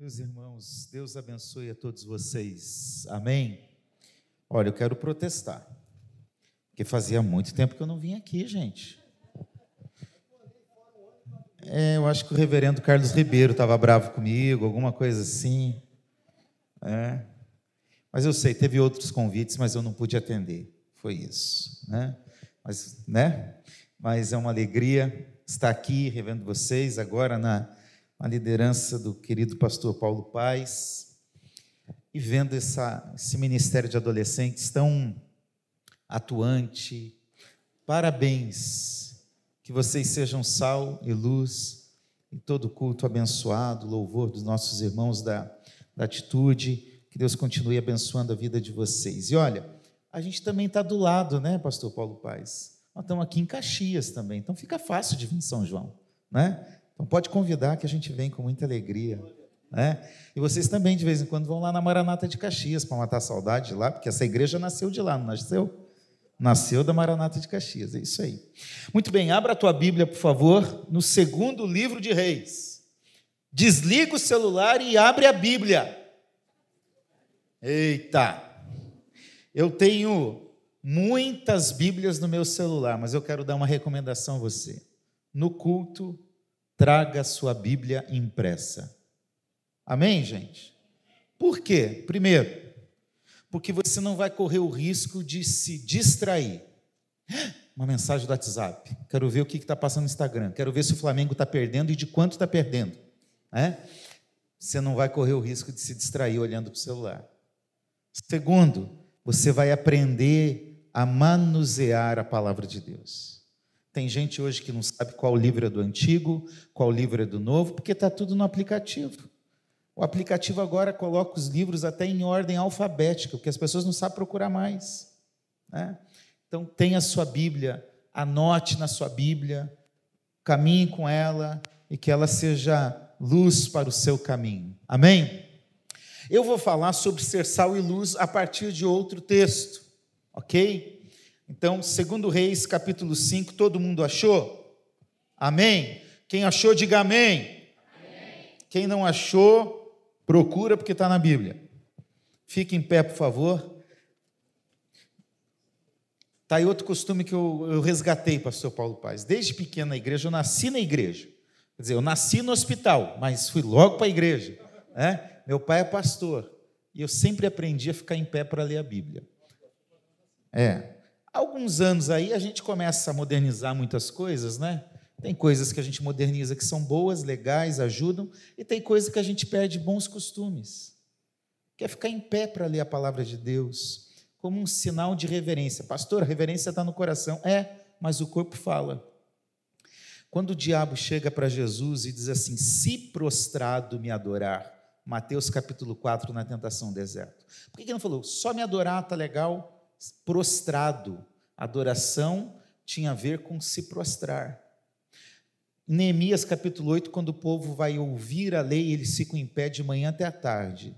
Meus irmãos, Deus abençoe a todos vocês. Amém. Olha, eu quero protestar. Porque fazia muito tempo que eu não vim aqui, gente. É, eu acho que o reverendo Carlos Ribeiro estava bravo comigo, alguma coisa assim. É. Mas eu sei, teve outros convites, mas eu não pude atender. Foi isso, né? Mas, né? Mas é uma alegria estar aqui revendo vocês agora na a liderança do querido pastor Paulo Paz, e vendo essa, esse ministério de adolescentes tão atuante. Parabéns, que vocês sejam sal e luz em todo culto abençoado, louvor dos nossos irmãos da, da atitude, que Deus continue abençoando a vida de vocês. E olha, a gente também está do lado, né, pastor Paulo Paz? Nós estamos aqui em Caxias também, então fica fácil de vir em São João, né? Então pode convidar que a gente vem com muita alegria. Né? E vocês também, de vez em quando, vão lá na Maranata de Caxias para matar a saudade de lá, porque essa igreja nasceu de lá, não nasceu? Nasceu da Maranata de Caxias, é isso aí. Muito bem, abra a tua Bíblia, por favor, no segundo livro de Reis. Desliga o celular e abre a Bíblia. Eita! Eu tenho muitas Bíblias no meu celular, mas eu quero dar uma recomendação a você. No culto, traga sua Bíblia impressa. Amém, gente? Por quê? Primeiro, porque você não vai correr o risco de se distrair. Uma mensagem do WhatsApp. Quero ver o que está passando no Instagram. Quero ver se o Flamengo está perdendo e de quanto está perdendo. É? Você não vai correr o risco de se distrair olhando para o celular. Segundo, você vai aprender a manusear a palavra de Deus. Tem gente hoje que não sabe qual livro é do antigo, qual livro é do novo, porque está tudo no aplicativo. O aplicativo agora coloca os livros até em ordem alfabética, porque as pessoas não sabem procurar mais. Né? Então, tenha a sua Bíblia, anote na sua Bíblia, caminhe com ela e que ela seja luz para o seu caminho. Amém? Eu vou falar sobre ser sal e luz a partir de outro texto, ok? Então, segundo Reis, capítulo 5, todo mundo achou? Amém? Quem achou, diga amém. amém. Quem não achou, procura porque está na Bíblia. Fique em pé, por favor. Está aí outro costume que eu, eu resgatei, pastor Paulo Paz. Desde pequeno na igreja, eu nasci na igreja. Quer dizer, eu nasci no hospital, mas fui logo para a igreja. Né? Meu pai é pastor. E eu sempre aprendi a ficar em pé para ler a Bíblia. É, alguns anos aí a gente começa a modernizar muitas coisas, né? Tem coisas que a gente moderniza que são boas, legais, ajudam, e tem coisas que a gente perde bons costumes. Quer ficar em pé para ler a palavra de Deus, como um sinal de reverência. Pastor, a reverência está no coração. É, mas o corpo fala. Quando o diabo chega para Jesus e diz assim: Se prostrado me adorar, Mateus capítulo 4, na tentação do deserto. Por que ele não falou, só me adorar está legal? Prostrado. Adoração tinha a ver com se prostrar. Em Neemias capítulo 8, quando o povo vai ouvir a lei, eles ficam em pé de manhã até a tarde.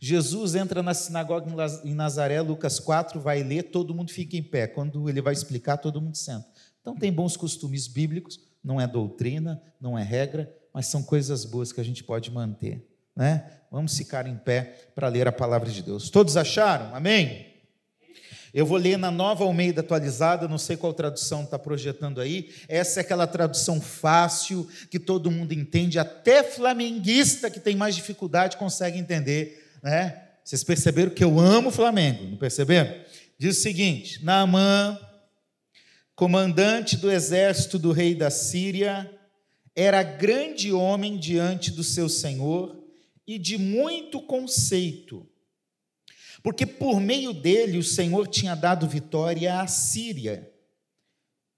Jesus entra na sinagoga em Nazaré, Lucas 4, vai ler, todo mundo fica em pé. Quando ele vai explicar, todo mundo senta. Então, tem bons costumes bíblicos, não é doutrina, não é regra, mas são coisas boas que a gente pode manter. Né? Vamos ficar em pé para ler a palavra de Deus. Todos acharam? Amém? Eu vou ler na nova Almeida atualizada, não sei qual tradução está projetando aí. Essa é aquela tradução fácil, que todo mundo entende, até flamenguista que tem mais dificuldade consegue entender. Né? Vocês perceberam que eu amo o Flamengo, não perceberam? Diz o seguinte: Naamã, comandante do exército do rei da Síria, era grande homem diante do seu senhor e de muito conceito porque por meio dele o Senhor tinha dado vitória à Síria.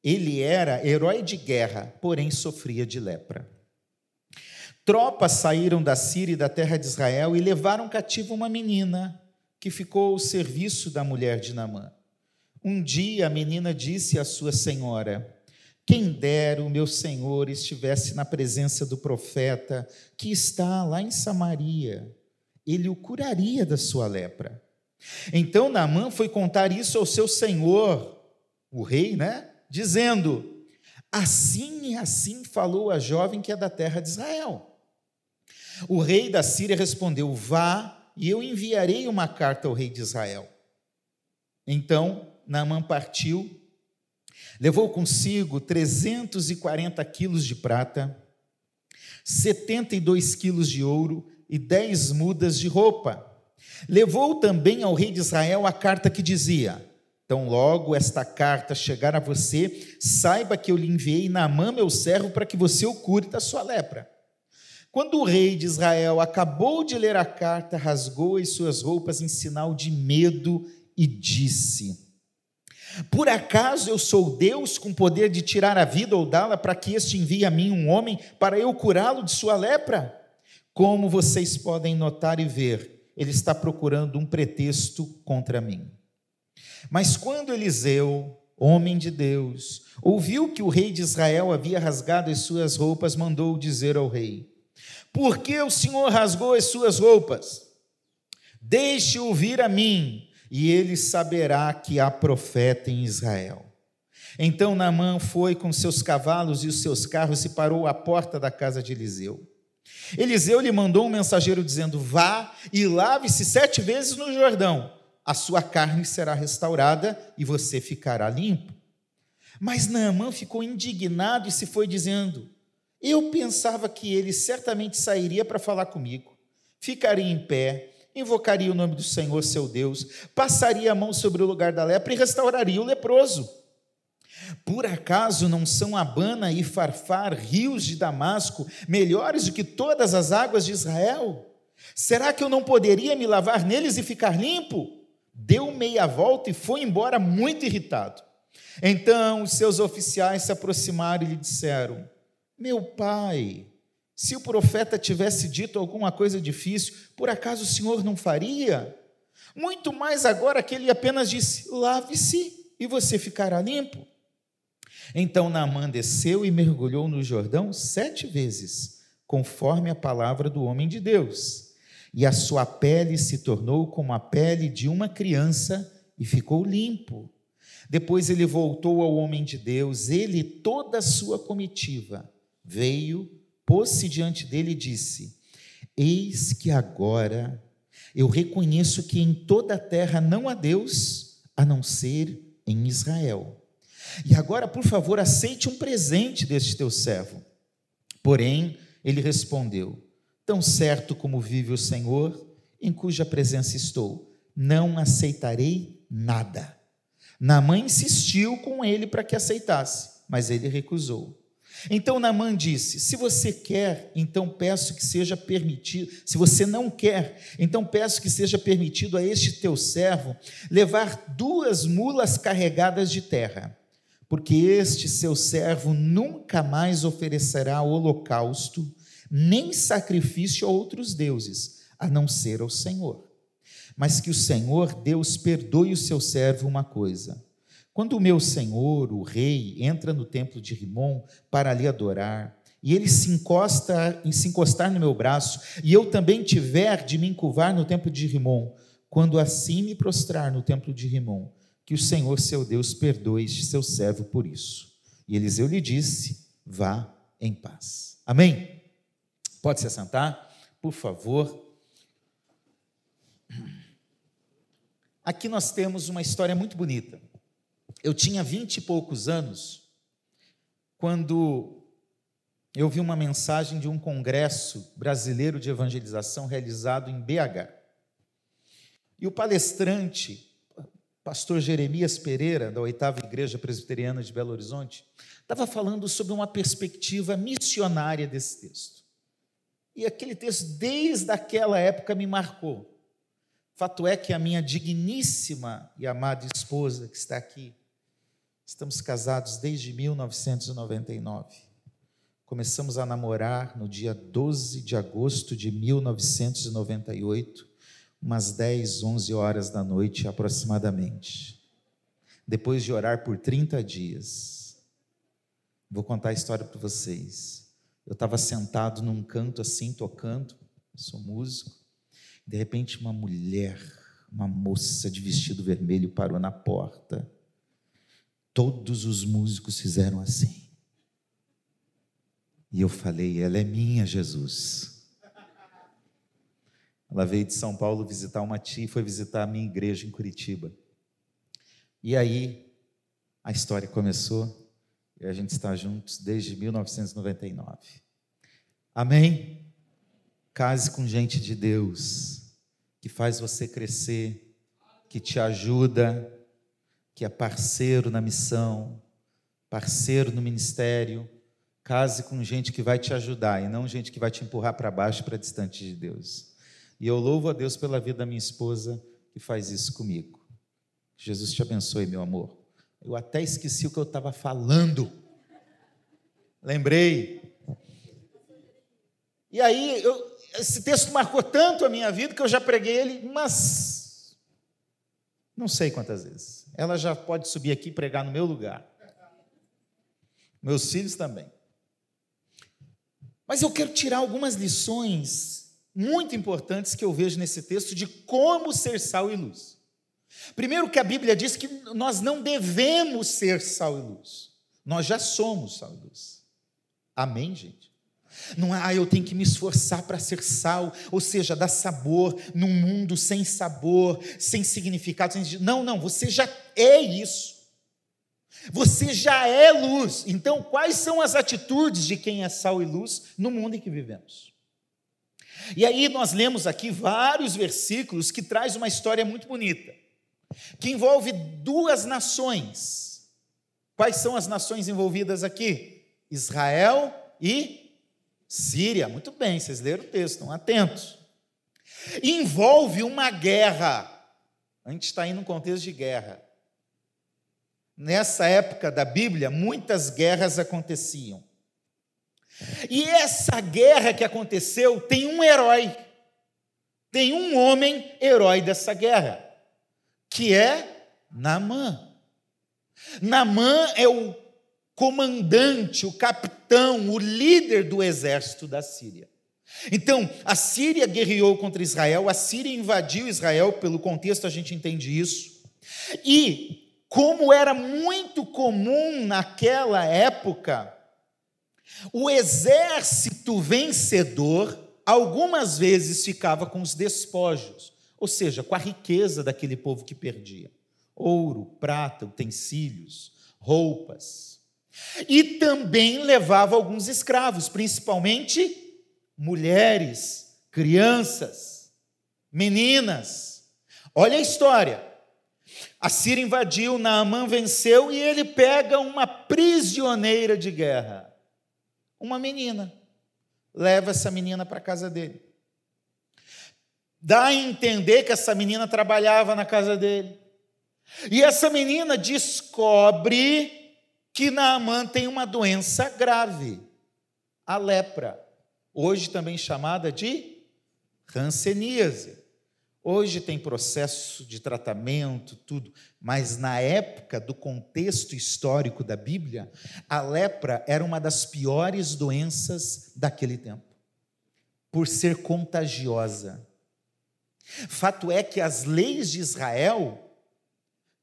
Ele era herói de guerra, porém sofria de lepra. Tropas saíram da Síria e da terra de Israel e levaram cativo uma menina que ficou ao serviço da mulher de Namã. Um dia a menina disse à sua senhora: Quem dera o meu senhor estivesse na presença do profeta que está lá em Samaria, ele o curaria da sua lepra. Então Naamã foi contar isso ao seu senhor, o rei, né? Dizendo: Assim e assim falou a jovem que é da terra de Israel. O rei da Síria respondeu: Vá, e eu enviarei uma carta ao rei de Israel. Então Naamã partiu, levou consigo 340 quilos de prata, 72 quilos de ouro e 10 mudas de roupa. Levou também ao rei de Israel a carta que dizia: Então, logo esta carta chegar a você, saiba que eu lhe enviei Naamã, meu servo, para que você o cure da sua lepra. Quando o rei de Israel acabou de ler a carta, rasgou as suas roupas em sinal de medo e disse: Por acaso eu sou Deus com poder de tirar a vida ou dá-la para que este envie a mim um homem para eu curá-lo de sua lepra? Como vocês podem notar e ver, ele está procurando um pretexto contra mim. Mas quando Eliseu, homem de Deus, ouviu que o rei de Israel havia rasgado as suas roupas, mandou dizer ao rei: por que o Senhor rasgou as suas roupas? Deixe-o vir a mim, e ele saberá que há profeta em Israel. Então Naamã foi com seus cavalos e os seus carros e parou à porta da casa de Eliseu. Eliseu lhe mandou um mensageiro dizendo: Vá e lave-se sete vezes no Jordão, a sua carne será restaurada e você ficará limpo. Mas Naamã ficou indignado e se foi dizendo: eu pensava que ele certamente sairia para falar comigo, ficaria em pé, invocaria o nome do Senhor seu Deus, passaria a mão sobre o lugar da lepra e restauraria o leproso. Por acaso não são Abana e Farfar, rios de Damasco, melhores do que todas as águas de Israel? Será que eu não poderia me lavar neles e ficar limpo? Deu meia volta e foi embora muito irritado. Então os seus oficiais se aproximaram e lhe disseram: meu pai, se o profeta tivesse dito alguma coisa difícil, por acaso o senhor não faria? Muito mais agora que ele apenas disse: lave-se e você ficará limpo. Então Naamã desceu e mergulhou no Jordão sete vezes, conforme a palavra do homem de Deus. E a sua pele se tornou como a pele de uma criança e ficou limpo. Depois ele voltou ao homem de Deus, ele e toda a sua comitiva veio, pôs-se diante dele e disse: Eis que agora eu reconheço que em toda a terra não há Deus a não ser em Israel. E agora, por favor, aceite um presente deste teu servo. Porém, ele respondeu: Tão certo como vive o Senhor, em cuja presença estou, não aceitarei nada. Naamã insistiu com ele para que aceitasse, mas ele recusou. Então Naamã disse: Se você quer, então peço que seja permitido. Se você não quer, então peço que seja permitido a este teu servo levar duas mulas carregadas de terra, porque este seu servo nunca mais oferecerá holocausto, nem sacrifício a outros deuses, a não ser ao Senhor. Mas que o Senhor Deus perdoe o seu servo uma coisa quando o meu senhor, o rei, entra no templo de Rimon para lhe adorar, e ele se encosta, se encostar no meu braço, e eu também tiver de me encurvar no templo de Rimon, quando assim me prostrar no templo de Rimon, que o Senhor seu Deus perdoe este seu servo por isso. E Eliseu lhe disse: Vá em paz. Amém? Pode se assentar, por favor. Aqui nós temos uma história muito bonita. Eu tinha vinte e poucos anos quando eu vi uma mensagem de um congresso brasileiro de evangelização realizado em BH. E o palestrante, pastor Jeremias Pereira, da oitava Igreja Presbiteriana de Belo Horizonte, estava falando sobre uma perspectiva missionária desse texto. E aquele texto, desde aquela época, me marcou. Fato é que a minha digníssima e amada esposa, que está aqui, Estamos casados desde 1999. Começamos a namorar no dia 12 de agosto de 1998, umas 10, 11 horas da noite aproximadamente. Depois de orar por 30 dias. Vou contar a história para vocês. Eu estava sentado num canto assim, tocando, sou músico. De repente, uma mulher, uma moça de vestido vermelho parou na porta Todos os músicos fizeram assim. E eu falei: Ela é minha, Jesus. Ela veio de São Paulo visitar uma tia e foi visitar a minha igreja em Curitiba. E aí a história começou e a gente está juntos desde 1999. Amém? Case com gente de Deus, que faz você crescer, que te ajuda, que é parceiro na missão, parceiro no ministério. Case com gente que vai te ajudar e não gente que vai te empurrar para baixo, para distante de Deus. E eu louvo a Deus pela vida da minha esposa que faz isso comigo. Jesus te abençoe, meu amor. Eu até esqueci o que eu estava falando. Lembrei. E aí, eu, esse texto marcou tanto a minha vida que eu já preguei ele umas. Não sei quantas vezes. Ela já pode subir aqui e pregar no meu lugar. Meus filhos também. Mas eu quero tirar algumas lições muito importantes que eu vejo nesse texto de como ser sal e luz. Primeiro, que a Bíblia diz que nós não devemos ser sal e luz, nós já somos sal e luz. Amém, gente? Não é, ah, eu tenho que me esforçar para ser sal, ou seja, dar sabor num mundo sem sabor, sem significado. Sem... Não, não, você já é isso. Você já é luz. Então, quais são as atitudes de quem é sal e luz no mundo em que vivemos? E aí nós lemos aqui vários versículos que traz uma história muito bonita, que envolve duas nações. Quais são as nações envolvidas aqui? Israel e Síria. Muito bem, vocês leram o texto, estão atentos. Envolve uma guerra. A gente está aí num contexto de guerra. Nessa época da Bíblia, muitas guerras aconteciam. E essa guerra que aconteceu tem um herói, tem um homem herói dessa guerra, que é Namã. Namã é o comandante, o capitão, o líder do exército da Síria. Então, a Síria guerreou contra Israel, a Síria invadiu Israel, pelo contexto a gente entende isso. E, como era muito comum naquela época, o exército vencedor algumas vezes ficava com os despojos, ou seja, com a riqueza daquele povo que perdia: ouro, prata, utensílios, roupas. E também levava alguns escravos, principalmente mulheres, crianças, meninas. Olha a história. A Síria invadiu, Naamã venceu e ele pega uma prisioneira de guerra uma menina. Leva essa menina para a casa dele. Dá a entender que essa menina trabalhava na casa dele. E essa menina descobre que Naamã tem uma doença grave, a lepra, hoje também chamada de ranceníase. Hoje tem processo de tratamento, tudo, mas na época do contexto histórico da Bíblia, a lepra era uma das piores doenças daquele tempo, por ser contagiosa. Fato é que as leis de Israel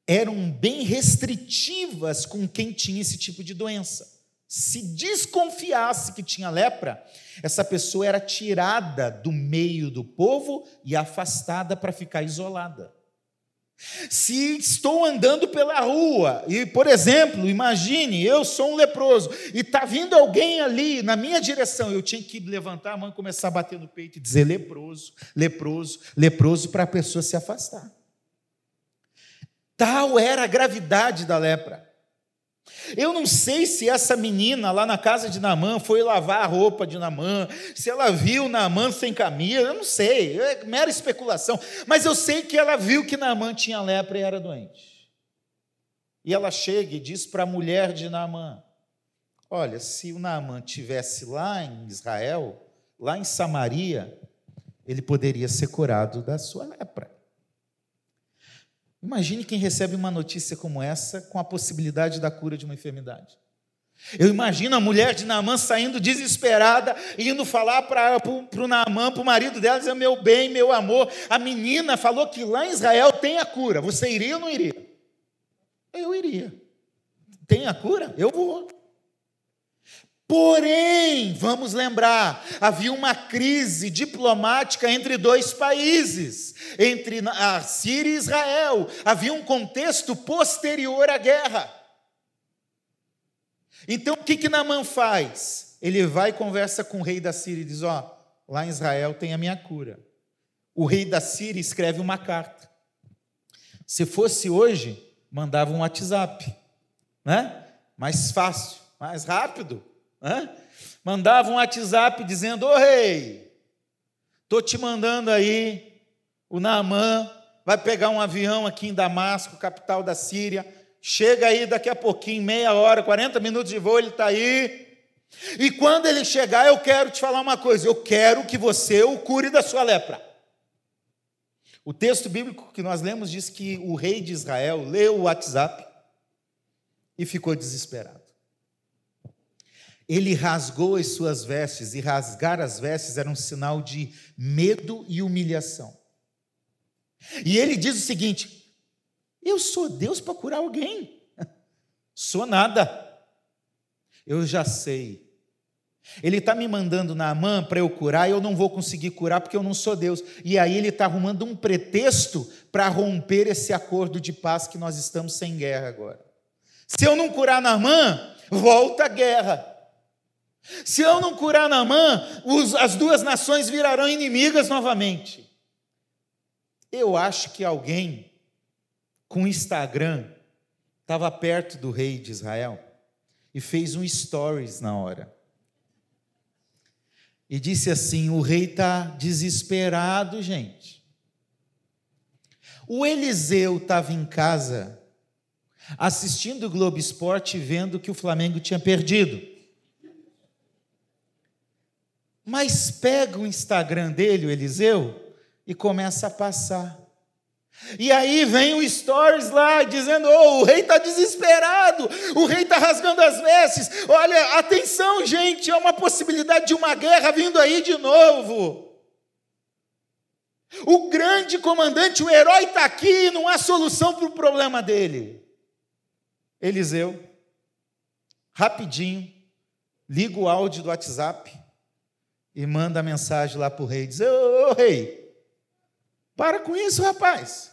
eram bem restritivas com quem tinha esse tipo de doença se desconfiasse que tinha lepra, essa pessoa era tirada do meio do povo e afastada para ficar isolada. Se estou andando pela rua e, por exemplo, imagine, eu sou um leproso e está vindo alguém ali na minha direção, eu tinha que levantar a mão e começar a bater no peito e dizer leproso, leproso, leproso para a pessoa se afastar. Tal era a gravidade da lepra. Eu não sei se essa menina lá na casa de Namã foi lavar a roupa de Namã, se ela viu Namã sem camisa, eu não sei, é mera especulação. Mas eu sei que ela viu que Namã tinha lepra e era doente. E ela chega e diz para a mulher de Naamã: Olha, se o Naamã tivesse lá em Israel, lá em Samaria, ele poderia ser curado da sua lepra. Imagine quem recebe uma notícia como essa com a possibilidade da cura de uma enfermidade. Eu imagino a mulher de Naamã saindo desesperada, indo falar para o Naamã, para o marido dela, dizendo: Meu bem, meu amor, a menina falou que lá em Israel tem a cura. Você iria ou não iria? Eu iria. Tem a cura? Eu vou. Porém, vamos lembrar, havia uma crise diplomática entre dois países, entre a Síria e Israel. Havia um contexto posterior à guerra. Então, o que que Naamã faz? Ele vai e conversa com o rei da Síria e diz: Ó, oh, lá em Israel tem a minha cura. O rei da Síria escreve uma carta. Se fosse hoje, mandava um WhatsApp, né? Mais fácil, mais rápido. Mandava um WhatsApp dizendo: Ô rei, estou te mandando aí, o Naamã vai pegar um avião aqui em Damasco, capital da Síria. Chega aí daqui a pouquinho, meia hora, 40 minutos de voo, ele está aí. E quando ele chegar, eu quero te falar uma coisa: eu quero que você o cure da sua lepra. O texto bíblico que nós lemos diz que o rei de Israel leu o WhatsApp e ficou desesperado. Ele rasgou as suas vestes, e rasgar as vestes era um sinal de medo e humilhação. E ele diz o seguinte: Eu sou Deus para curar alguém? Sou nada. Eu já sei. Ele está me mandando na mão para eu curar e eu não vou conseguir curar porque eu não sou Deus. E aí ele está arrumando um pretexto para romper esse acordo de paz que nós estamos sem guerra agora. Se eu não curar na mão, volta a guerra. Se eu não curar Naamã, as duas nações virarão inimigas novamente. Eu acho que alguém com Instagram estava perto do rei de Israel e fez um stories na hora. E disse assim: o rei está desesperado, gente. O Eliseu estava em casa assistindo o Globo Esporte vendo que o Flamengo tinha perdido. Mas pega o Instagram dele, o Eliseu, e começa a passar. E aí vem o stories lá dizendo: oh, o rei está desesperado, o rei está rasgando as vestes. Olha, atenção, gente, é uma possibilidade de uma guerra vindo aí de novo. O grande comandante, o herói está aqui, não há solução para o problema dele. Eliseu, rapidinho, liga o áudio do WhatsApp e manda a mensagem lá para o rei, diz, ô, ô rei, para com isso, rapaz,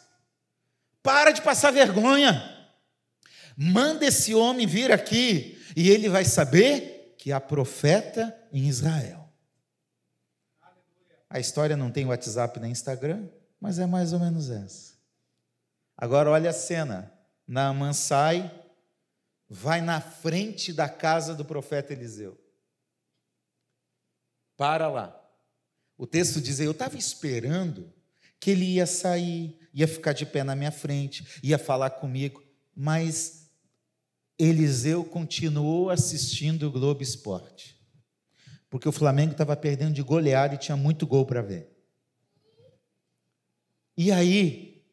para de passar vergonha, manda esse homem vir aqui, e ele vai saber que há profeta em Israel. A história não tem WhatsApp nem Instagram, mas é mais ou menos essa. Agora olha a cena. Naaman sai, vai na frente da casa do profeta Eliseu. Para lá. O texto diz: Eu estava esperando que ele ia sair, ia ficar de pé na minha frente, ia falar comigo, mas Eliseu continuou assistindo o Globo Esporte, porque o Flamengo estava perdendo de goleada e tinha muito gol para ver. E aí,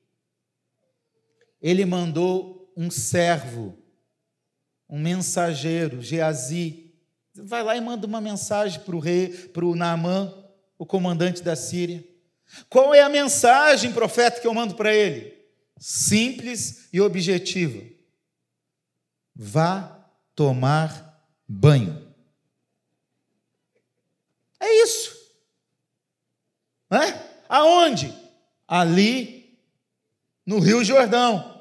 ele mandou um servo, um mensageiro, Geazi, vai lá e manda uma mensagem para o rei, para o Naamã, o comandante da Síria. Qual é a mensagem, profeta, que eu mando para ele? Simples e objetiva. Vá tomar banho. É isso. É? Aonde? Ali no Rio Jordão.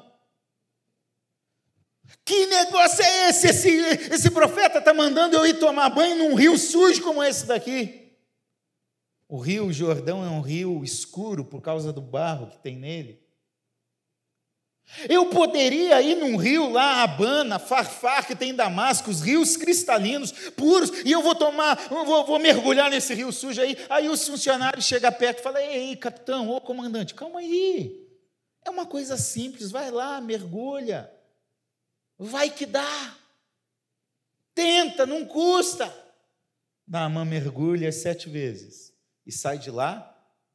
Que negócio é esse? Esse, esse profeta está mandando eu ir tomar banho num rio sujo como esse daqui. O rio Jordão é um rio escuro por causa do barro que tem nele. Eu poderia ir num rio lá, Abana, Farfar, que tem em Damasco, os rios cristalinos, puros, e eu vou tomar, vou, vou, mergulhar nesse rio sujo aí. Aí os funcionários chegam perto e falam: Ei, capitão, ô comandante, calma aí. É uma coisa simples, vai lá, mergulha. Vai que dá. Tenta, não custa. Naamã mergulha sete vezes e sai de lá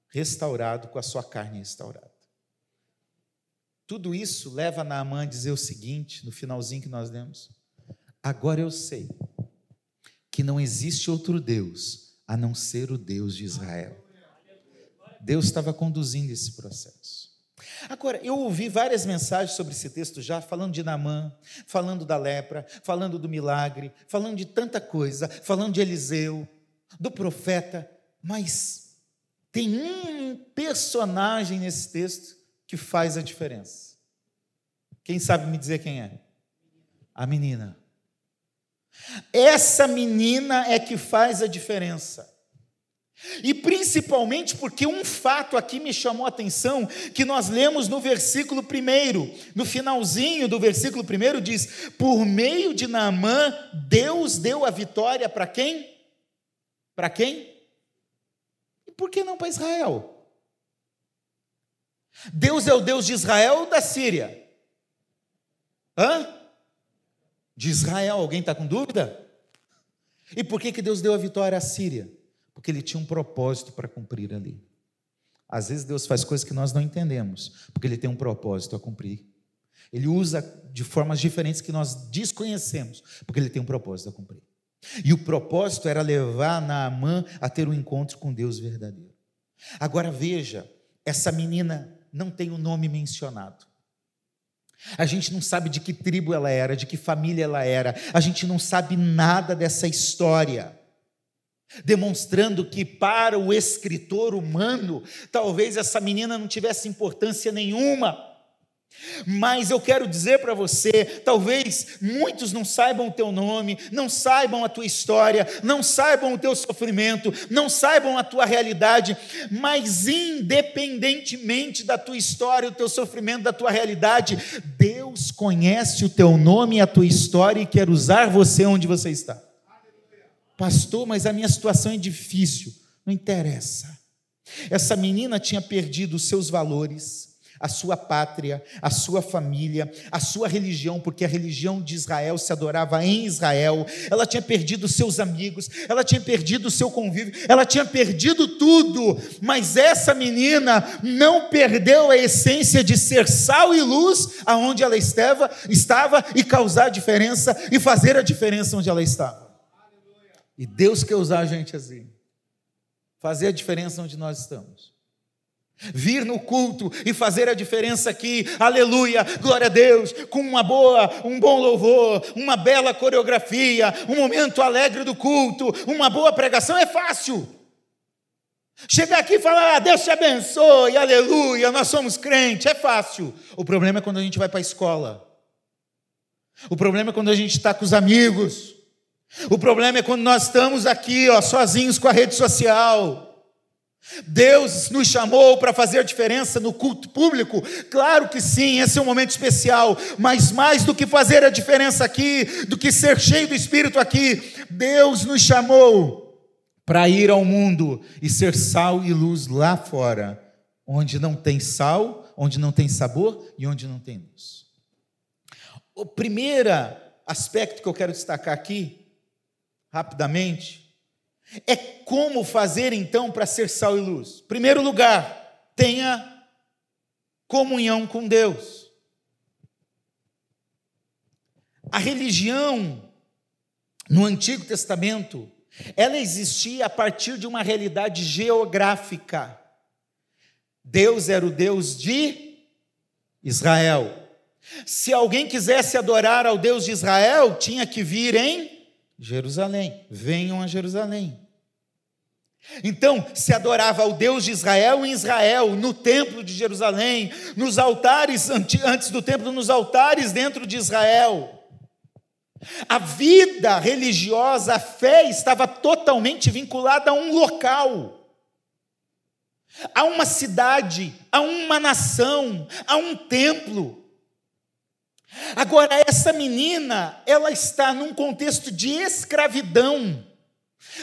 restaurado, com a sua carne restaurada. Tudo isso leva Naamã a dizer o seguinte, no finalzinho que nós lemos: Agora eu sei que não existe outro Deus a não ser o Deus de Israel. Deus estava conduzindo esse processo. Agora, eu ouvi várias mensagens sobre esse texto já, falando de Namã, falando da lepra, falando do milagre, falando de tanta coisa, falando de Eliseu, do profeta, mas tem um personagem nesse texto que faz a diferença. Quem sabe me dizer quem é? A menina. Essa menina é que faz a diferença. E principalmente porque um fato aqui me chamou a atenção, que nós lemos no versículo 1, no finalzinho do versículo 1 diz: Por meio de Naamã, Deus deu a vitória para quem? Para quem? E por que não para Israel? Deus é o Deus de Israel ou da Síria? Hã? De Israel, alguém está com dúvida? E por que, que Deus deu a vitória à Síria? Porque ele tinha um propósito para cumprir ali. Às vezes Deus faz coisas que nós não entendemos, porque ele tem um propósito a cumprir. Ele usa de formas diferentes que nós desconhecemos, porque ele tem um propósito a cumprir. E o propósito era levar Naamã a ter um encontro com Deus verdadeiro. Agora veja, essa menina não tem o um nome mencionado. A gente não sabe de que tribo ela era, de que família ela era, a gente não sabe nada dessa história demonstrando que para o escritor humano, talvez essa menina não tivesse importância nenhuma. Mas eu quero dizer para você, talvez muitos não saibam o teu nome, não saibam a tua história, não saibam o teu sofrimento, não saibam a tua realidade, mas independentemente da tua história, o teu sofrimento, da tua realidade, Deus conhece o teu nome e a tua história e quer usar você onde você está. Pastor, mas a minha situação é difícil. Não interessa. Essa menina tinha perdido os seus valores, a sua pátria, a sua família, a sua religião, porque a religião de Israel se adorava em Israel. Ela tinha perdido seus amigos, ela tinha perdido o seu convívio, ela tinha perdido tudo. Mas essa menina não perdeu a essência de ser sal e luz aonde ela estava, estava e causar diferença e fazer a diferença onde ela estava. E Deus quer usar a gente assim. Fazer a diferença onde nós estamos. Vir no culto e fazer a diferença aqui, aleluia, glória a Deus, com uma boa, um bom louvor, uma bela coreografia, um momento alegre do culto, uma boa pregação é fácil. Chegar aqui e falar, ah, Deus te abençoe, aleluia, nós somos crentes, é fácil. O problema é quando a gente vai para a escola. O problema é quando a gente está com os amigos. O problema é quando nós estamos aqui, ó, sozinhos com a rede social. Deus nos chamou para fazer diferença no culto público? Claro que sim, esse é um momento especial, mas mais do que fazer a diferença aqui, do que ser cheio do Espírito aqui, Deus nos chamou para ir ao mundo e ser sal e luz lá fora, onde não tem sal, onde não tem sabor e onde não tem luz. O primeiro aspecto que eu quero destacar aqui rapidamente, é como fazer então para ser sal e luz. Primeiro lugar, tenha comunhão com Deus. A religião no Antigo Testamento, ela existia a partir de uma realidade geográfica. Deus era o Deus de Israel. Se alguém quisesse adorar ao Deus de Israel, tinha que vir em Jerusalém. Venham a Jerusalém. Então, se adorava ao Deus de Israel em Israel, no templo de Jerusalém, nos altares, antes do templo, nos altares dentro de Israel. A vida religiosa, a fé estava totalmente vinculada a um local, a uma cidade, a uma nação, a um templo. Agora, essa menina, ela está num contexto de escravidão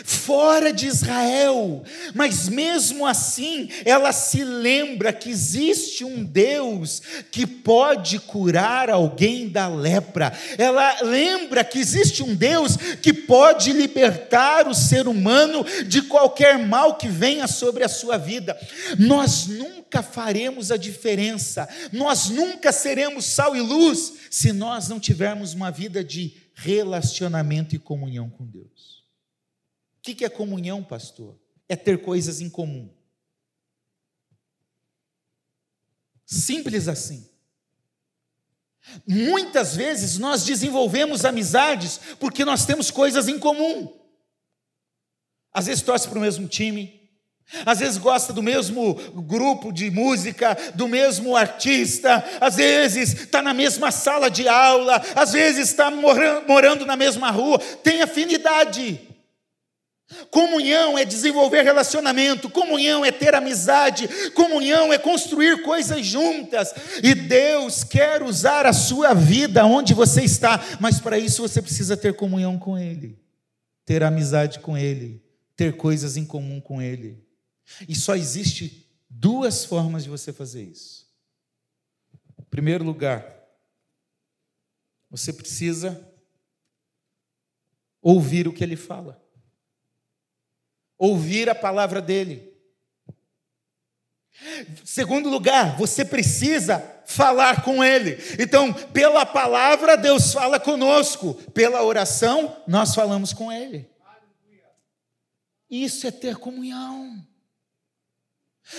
fora de Israel, mas mesmo assim ela se lembra que existe um Deus que pode curar alguém da lepra. Ela lembra que existe um Deus que pode libertar o ser humano de qualquer mal que venha sobre a sua vida. Nós nunca faremos a diferença, nós nunca seremos sal e luz se nós não tivermos uma vida de relacionamento e comunhão com Deus. O que é comunhão, pastor? É ter coisas em comum. Simples assim. Muitas vezes nós desenvolvemos amizades porque nós temos coisas em comum. Às vezes torce para o mesmo time, às vezes gosta do mesmo grupo de música, do mesmo artista, às vezes está na mesma sala de aula, às vezes está morando na mesma rua, tem afinidade. Comunhão é desenvolver relacionamento, comunhão é ter amizade, comunhão é construir coisas juntas, e Deus quer usar a sua vida onde você está, mas para isso você precisa ter comunhão com Ele, ter amizade com Ele, ter coisas em comum com Ele. E só existe duas formas de você fazer isso. Em primeiro lugar, você precisa ouvir o que ele fala. Ouvir a palavra dele. Segundo lugar, você precisa falar com Ele. Então, pela palavra, Deus fala conosco. Pela oração, nós falamos com Ele. Isso é ter comunhão.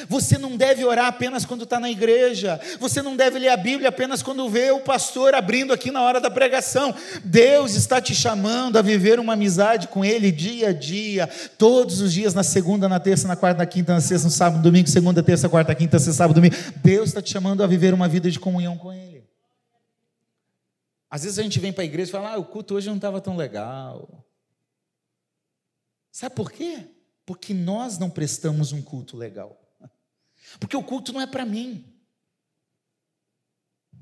Você não deve orar apenas quando está na igreja. Você não deve ler a Bíblia apenas quando vê o pastor abrindo aqui na hora da pregação. Deus está te chamando a viver uma amizade com Ele dia a dia, todos os dias, na segunda, na terça, na quarta, na quinta, na sexta, no sábado, no domingo, segunda, terça, quarta, quinta, sexta, sábado, domingo. Deus está te chamando a viver uma vida de comunhão com Ele. Às vezes a gente vem para a igreja e fala: ah, o culto hoje não estava tão legal. Sabe por quê? Porque nós não prestamos um culto legal. Porque o culto não é para mim.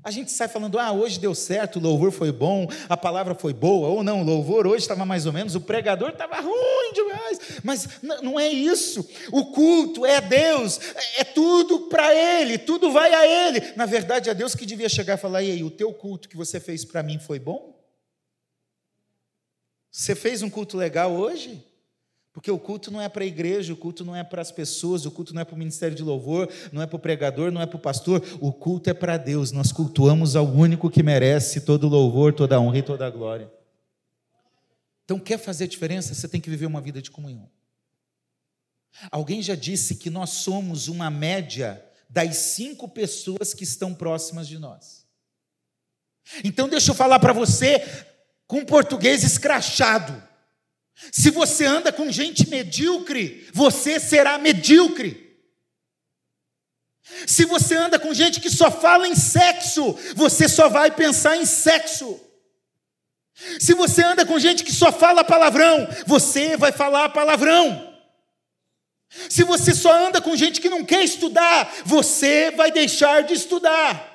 A gente sai falando, ah, hoje deu certo, o louvor foi bom, a palavra foi boa, ou não, o louvor hoje estava mais ou menos, o pregador estava ruim demais. Mas não é isso. O culto é Deus, é tudo para Ele, tudo vai a Ele. Na verdade, é Deus que devia chegar e falar: e aí, o teu culto que você fez para mim foi bom? Você fez um culto legal hoje? Porque o culto não é para a igreja, o culto não é para as pessoas, o culto não é para o ministério de louvor, não é para o pregador, não é para o pastor, o culto é para Deus. Nós cultuamos ao único que merece todo louvor, toda honra e toda glória. Então, quer fazer diferença? Você tem que viver uma vida de comunhão. Alguém já disse que nós somos uma média das cinco pessoas que estão próximas de nós. Então, deixa eu falar para você com português escrachado. Se você anda com gente medíocre, você será medíocre. Se você anda com gente que só fala em sexo, você só vai pensar em sexo. Se você anda com gente que só fala palavrão, você vai falar palavrão. Se você só anda com gente que não quer estudar, você vai deixar de estudar.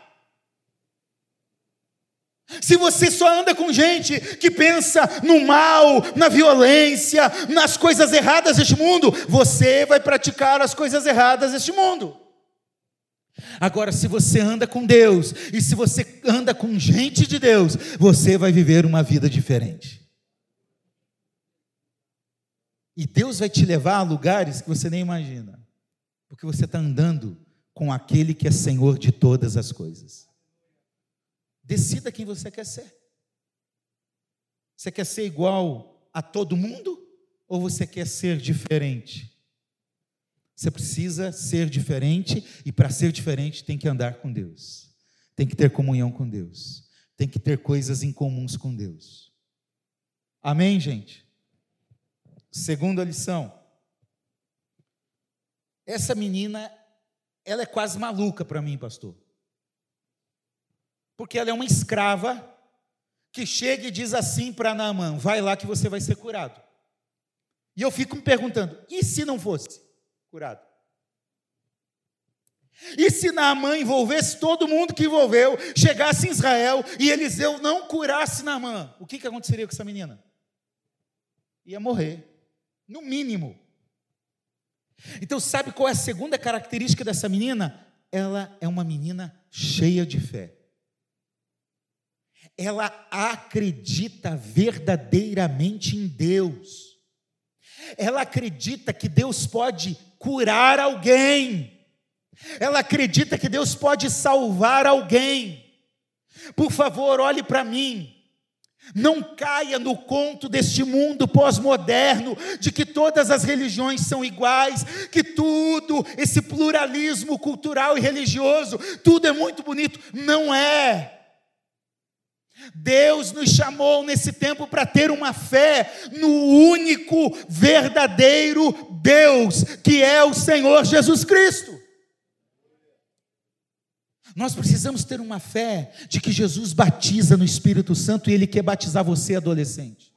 Se você só anda com gente que pensa no mal, na violência, nas coisas erradas deste mundo, você vai praticar as coisas erradas deste mundo. Agora, se você anda com Deus e se você anda com gente de Deus, você vai viver uma vida diferente. E Deus vai te levar a lugares que você nem imagina, porque você está andando com aquele que é Senhor de todas as coisas. Decida quem você quer ser. Você quer ser igual a todo mundo ou você quer ser diferente? Você precisa ser diferente e para ser diferente tem que andar com Deus. Tem que ter comunhão com Deus. Tem que ter coisas em comuns com Deus. Amém, gente? Segunda lição. Essa menina, ela é quase maluca para mim, pastor. Porque ela é uma escrava que chega e diz assim para Naamã: vai lá que você vai ser curado. E eu fico me perguntando: e se não fosse curado? E se Naamã envolvesse todo mundo que envolveu, chegasse em Israel e Eliseu não curasse Naamã, o que, que aconteceria com essa menina? Ia morrer, no mínimo. Então, sabe qual é a segunda característica dessa menina? Ela é uma menina cheia de fé ela acredita verdadeiramente em Deus. Ela acredita que Deus pode curar alguém. Ela acredita que Deus pode salvar alguém. Por favor, olhe para mim. Não caia no conto deste mundo pós-moderno de que todas as religiões são iguais, que tudo, esse pluralismo cultural e religioso, tudo é muito bonito. Não é. Deus nos chamou nesse tempo para ter uma fé no único verdadeiro Deus, que é o Senhor Jesus Cristo. Nós precisamos ter uma fé de que Jesus batiza no Espírito Santo e Ele quer batizar você, adolescente.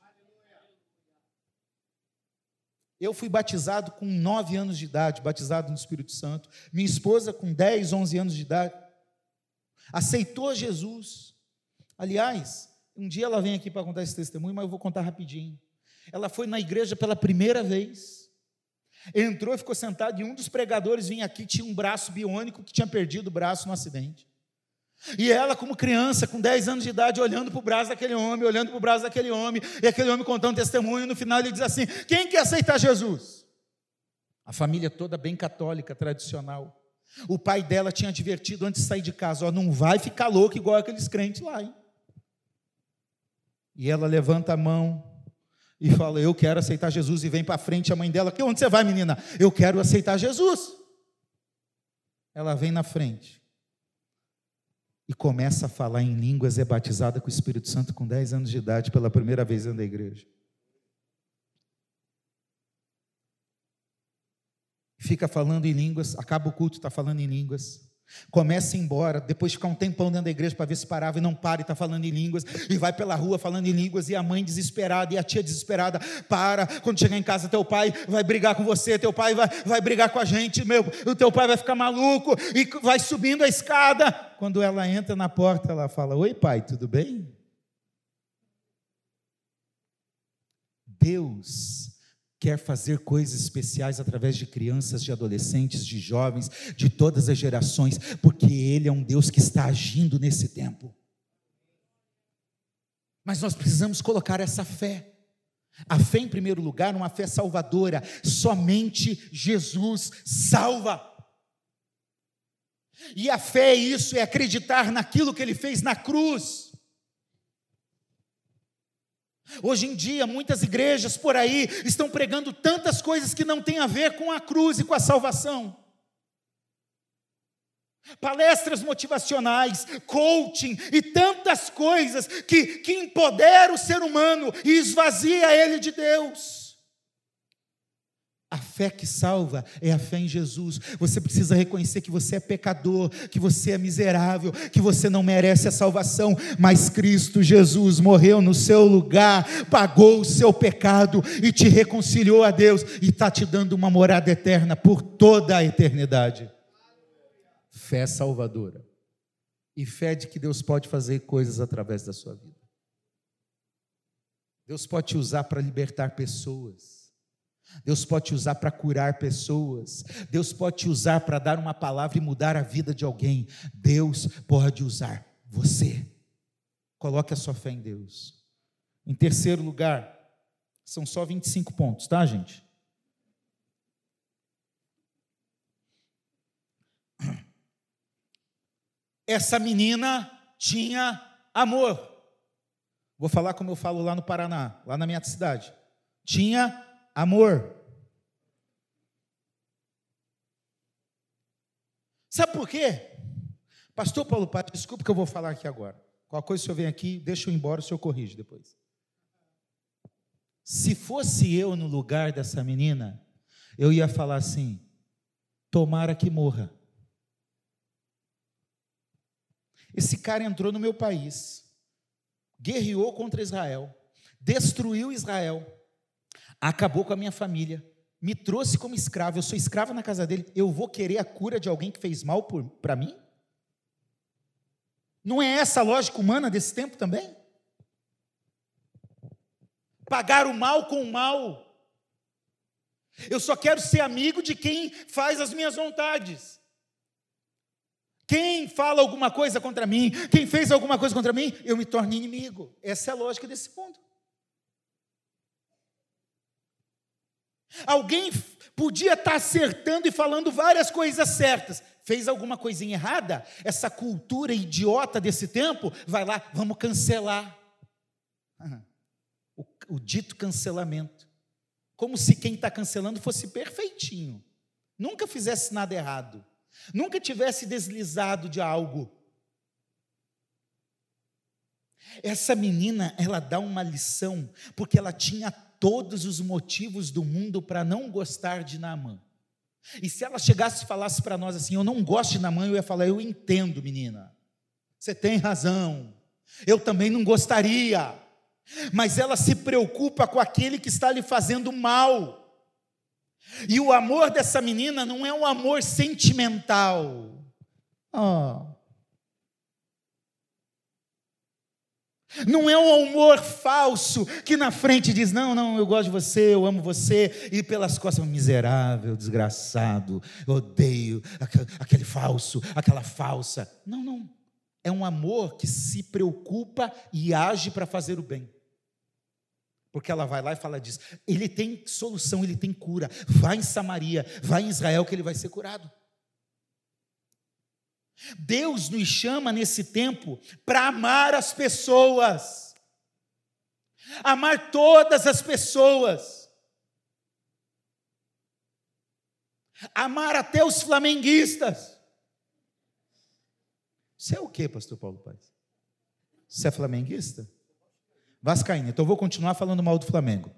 Eu fui batizado com nove anos de idade, batizado no Espírito Santo. Minha esposa, com 10, 11 anos de idade, aceitou Jesus. Aliás, um dia ela vem aqui para contar esse testemunho, mas eu vou contar rapidinho. Ela foi na igreja pela primeira vez. Entrou e ficou sentado, e um dos pregadores vinha aqui, tinha um braço biônico que tinha perdido o braço no acidente. E ela, como criança, com 10 anos de idade, olhando para o braço daquele homem, olhando para o braço daquele homem, e aquele homem contando testemunho, e no final ele diz assim: Quem quer aceitar Jesus? A família toda bem católica, tradicional. O pai dela tinha advertido antes de sair de casa: Ó, não vai ficar louco igual aqueles crentes lá, hein? E ela levanta a mão, e fala: Eu quero aceitar Jesus, e vem para frente a mãe dela: que Onde você vai, menina? Eu quero aceitar Jesus. Ela vem na frente e começa a falar em línguas, é batizada com o Espírito Santo com 10 anos de idade, pela primeira vez dentro da igreja. Fica falando em línguas, acaba o culto, está falando em línguas. Começa embora, depois de ficar um tempão dentro da igreja para ver se parava e não para e está falando em línguas, e vai pela rua falando em línguas, e a mãe desesperada e a tia desesperada, para, quando chegar em casa, teu pai vai brigar com você, teu pai vai, vai brigar com a gente, meu, o teu pai vai ficar maluco, e vai subindo a escada. Quando ela entra na porta, ela fala: Oi, pai, tudo bem? Deus quer fazer coisas especiais através de crianças, de adolescentes, de jovens, de todas as gerações, porque Ele é um Deus que está agindo nesse tempo. Mas nós precisamos colocar essa fé. A fé, em primeiro lugar, uma fé salvadora. Somente Jesus salva. E a fé é isso, é acreditar naquilo que Ele fez na cruz. Hoje em dia, muitas igrejas por aí estão pregando tantas coisas que não têm a ver com a cruz e com a salvação. Palestras motivacionais, coaching e tantas coisas que, que empoderam o ser humano e esvazia ele de Deus. A fé que salva é a fé em Jesus. Você precisa reconhecer que você é pecador, que você é miserável, que você não merece a salvação, mas Cristo Jesus morreu no seu lugar, pagou o seu pecado e te reconciliou a Deus e está te dando uma morada eterna por toda a eternidade. Fé salvadora. E fé de que Deus pode fazer coisas através da sua vida. Deus pode te usar para libertar pessoas. Deus pode te usar para curar pessoas. Deus pode te usar para dar uma palavra e mudar a vida de alguém. Deus pode usar você. Coloque a sua fé em Deus. Em terceiro lugar, são só 25 pontos, tá, gente? Essa menina tinha amor. Vou falar como eu falo lá no Paraná, lá na minha cidade. Tinha amor. Sabe por quê? Pastor Paulo Pato, desculpa que eu vou falar aqui agora. Qual coisa o senhor vem aqui, deixa eu embora, o senhor corrige depois. Se fosse eu no lugar dessa menina, eu ia falar assim: tomara que morra. Esse cara entrou no meu país, guerreou contra Israel, destruiu Israel, acabou com a minha família, me trouxe como escravo, eu sou escravo na casa dele, eu vou querer a cura de alguém que fez mal para mim? Não é essa a lógica humana desse tempo também? Pagar o mal com o mal. Eu só quero ser amigo de quem faz as minhas vontades. Quem fala alguma coisa contra mim, quem fez alguma coisa contra mim, eu me torno inimigo. Essa é a lógica desse mundo. Alguém podia estar acertando e falando várias coisas certas. Fez alguma coisinha errada? Essa cultura idiota desse tempo, vai lá, vamos cancelar. O, o dito cancelamento. Como se quem está cancelando fosse perfeitinho, nunca fizesse nada errado, nunca tivesse deslizado de algo. Essa menina, ela dá uma lição, porque ela tinha todos os motivos do mundo para não gostar de Naamã. E se ela chegasse e falasse para nós assim, eu não gosto de Naamã, eu ia falar, eu entendo, menina. Você tem razão. Eu também não gostaria. Mas ela se preocupa com aquele que está lhe fazendo mal. E o amor dessa menina não é um amor sentimental. Oh. Não é um amor falso que na frente diz: Não, não, eu gosto de você, eu amo você, e pelas costas, miserável, desgraçado, odeio aquele falso, aquela falsa. Não, não. É um amor que se preocupa e age para fazer o bem. Porque ela vai lá e fala disso. Ele tem solução, ele tem cura. Vai em Samaria, vai em Israel que ele vai ser curado. Deus nos chama nesse tempo para amar as pessoas, amar todas as pessoas, amar até os flamenguistas. Você é o que, pastor Paulo Paz? Você é flamenguista? Vascaína. Então eu vou continuar falando mal do Flamengo.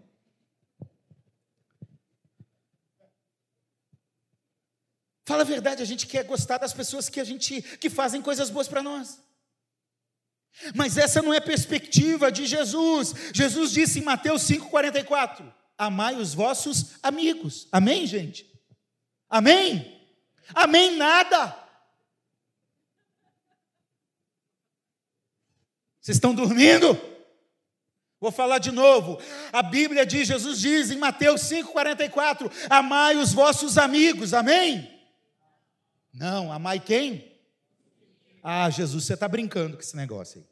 Fala a verdade, a gente quer gostar das pessoas que a gente que fazem coisas boas para nós. Mas essa não é perspectiva de Jesus. Jesus disse em Mateus 5:44: Amai os vossos amigos. Amém, gente? Amém? Amém nada. Vocês estão dormindo? Vou falar de novo. A Bíblia diz, Jesus diz em Mateus 5:44: Amai os vossos amigos. Amém? Não, amai quem? Ah, Jesus, você está brincando com esse negócio aí.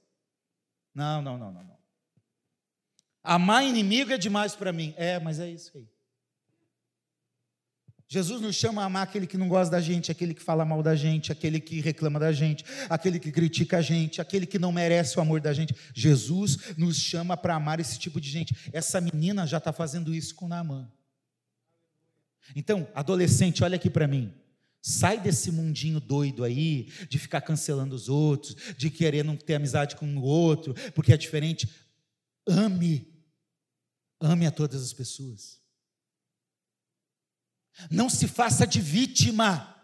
Não, não, não, não, não. Amar inimigo é demais para mim. É, mas é isso aí. Jesus nos chama a amar aquele que não gosta da gente, aquele que fala mal da gente, aquele que reclama da gente, aquele que critica a gente, aquele que não merece o amor da gente. Jesus nos chama para amar esse tipo de gente. Essa menina já está fazendo isso com Naamã. Então, adolescente, olha aqui para mim. Sai desse mundinho doido aí, de ficar cancelando os outros, de querer não ter amizade com o outro, porque é diferente. Ame. Ame a todas as pessoas. Não se faça de vítima.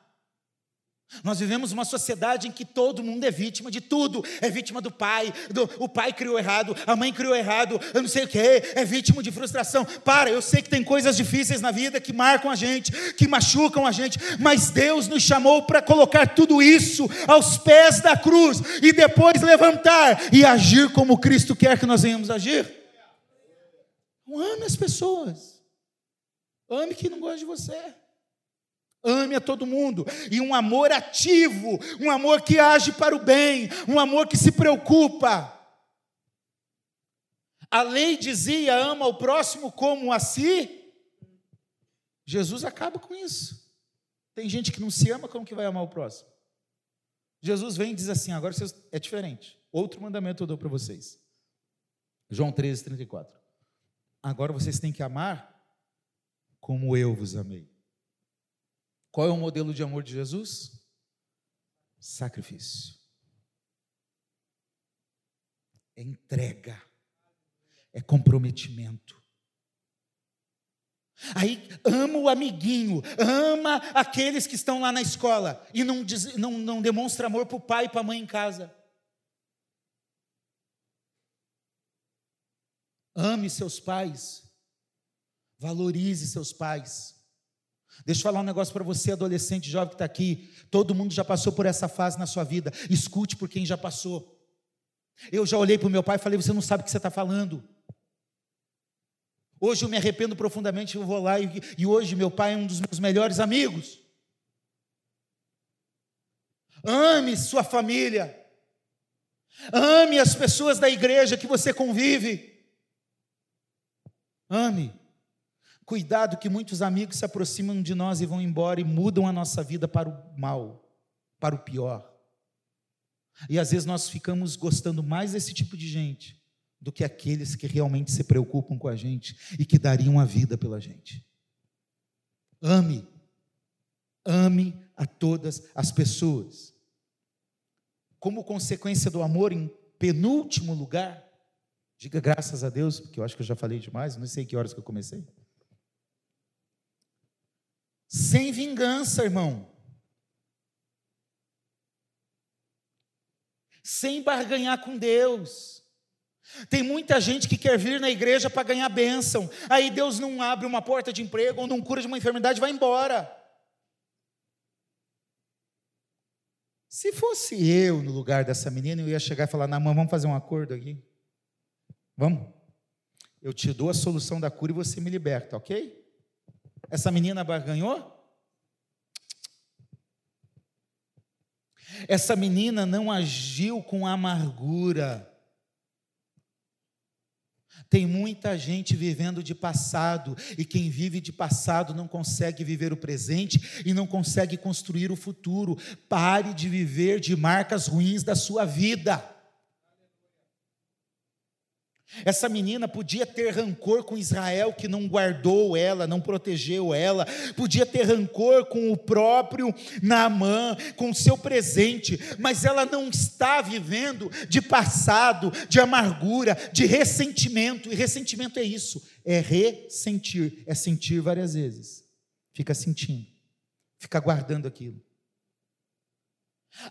Nós vivemos uma sociedade em que todo mundo é vítima de tudo. É vítima do pai, do, o pai criou errado, a mãe criou errado, eu não sei o que, é vítima de frustração. Para, eu sei que tem coisas difíceis na vida que marcam a gente, que machucam a gente, mas Deus nos chamou para colocar tudo isso aos pés da cruz e depois levantar e agir como Cristo quer que nós venhamos agir. ame as pessoas, ame quem não gosta de você. Ame a todo mundo. E um amor ativo, um amor que age para o bem, um amor que se preocupa. A lei dizia: ama o próximo como a si. Jesus acaba com isso. Tem gente que não se ama, como que vai amar o próximo? Jesus vem e diz assim: agora vocês, é diferente. Outro mandamento eu dou para vocês. João 13, 34. Agora vocês têm que amar como eu vos amei. Qual é o modelo de amor de Jesus? Sacrifício. É entrega. É comprometimento. Aí ama o amiguinho, ama aqueles que estão lá na escola e não, diz, não, não demonstra amor para o pai e para a mãe em casa. Ame seus pais, valorize seus pais. Deixa eu falar um negócio para você, adolescente, jovem que está aqui. Todo mundo já passou por essa fase na sua vida. Escute por quem já passou. Eu já olhei para o meu pai e falei: Você não sabe o que você está falando. Hoje eu me arrependo profundamente, eu vou lá e, e hoje meu pai é um dos meus melhores amigos. Ame sua família. Ame as pessoas da igreja que você convive. Ame. Cuidado que muitos amigos se aproximam de nós e vão embora e mudam a nossa vida para o mal, para o pior. E às vezes nós ficamos gostando mais desse tipo de gente do que aqueles que realmente se preocupam com a gente e que dariam a vida pela gente. Ame, ame a todas as pessoas. Como consequência do amor, em penúltimo lugar, diga graças a Deus, porque eu acho que eu já falei demais, não sei que horas que eu comecei. Sem vingança, irmão. Sem barganhar com Deus. Tem muita gente que quer vir na igreja para ganhar bênção. Aí Deus não abre uma porta de emprego ou não cura de uma enfermidade, vai embora. Se fosse eu no lugar dessa menina, eu ia chegar e falar: Namã, vamos fazer um acordo aqui? Vamos? Eu te dou a solução da cura e você me liberta, ok? Essa menina barganhou? Essa menina não agiu com amargura. Tem muita gente vivendo de passado, e quem vive de passado não consegue viver o presente e não consegue construir o futuro. Pare de viver de marcas ruins da sua vida. Essa menina podia ter rancor com Israel que não guardou ela, não protegeu ela, podia ter rancor com o próprio Naamã, com o seu presente, mas ela não está vivendo de passado, de amargura, de ressentimento, e ressentimento é isso, é ressentir, é sentir várias vezes, fica sentindo, fica guardando aquilo.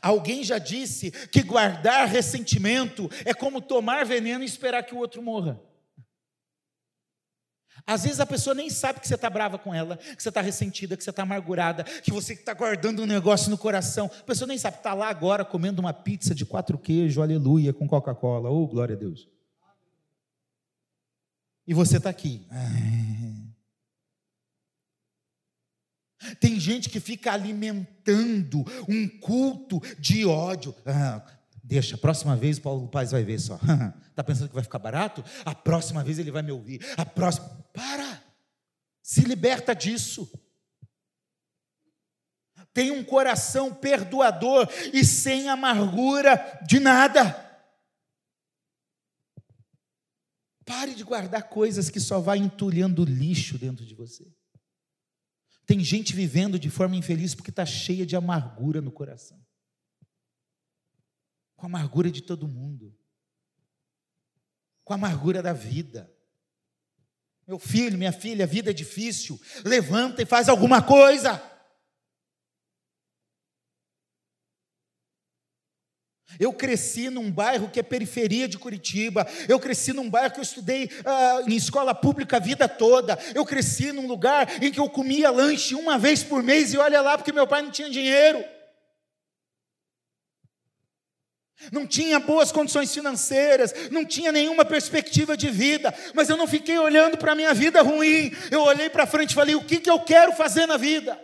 Alguém já disse que guardar ressentimento é como tomar veneno e esperar que o outro morra. Às vezes a pessoa nem sabe que você está brava com ela, que você está ressentida, que você está amargurada, que você está guardando um negócio no coração. A pessoa nem sabe, está lá agora comendo uma pizza de quatro queijos, aleluia, com Coca-Cola. Oh, glória a Deus. E você está aqui. Tem gente que fica alimentando um culto de ódio. Ah, deixa, próxima vez o Paulo Paz vai ver só. Está pensando que vai ficar barato? A próxima vez ele vai me ouvir. A próxima. Para! Se liberta disso. Tem um coração perdoador e sem amargura de nada. Pare de guardar coisas que só vai entulhando lixo dentro de você. Tem gente vivendo de forma infeliz porque está cheia de amargura no coração. Com a amargura de todo mundo. Com a amargura da vida. Meu filho, minha filha, a vida é difícil. Levanta e faz alguma coisa. Eu cresci num bairro que é periferia de Curitiba. Eu cresci num bairro que eu estudei uh, em escola pública a vida toda. Eu cresci num lugar em que eu comia lanche uma vez por mês e olha lá porque meu pai não tinha dinheiro. Não tinha boas condições financeiras, não tinha nenhuma perspectiva de vida, mas eu não fiquei olhando para a minha vida ruim, eu olhei para frente e falei: o que, que eu quero fazer na vida?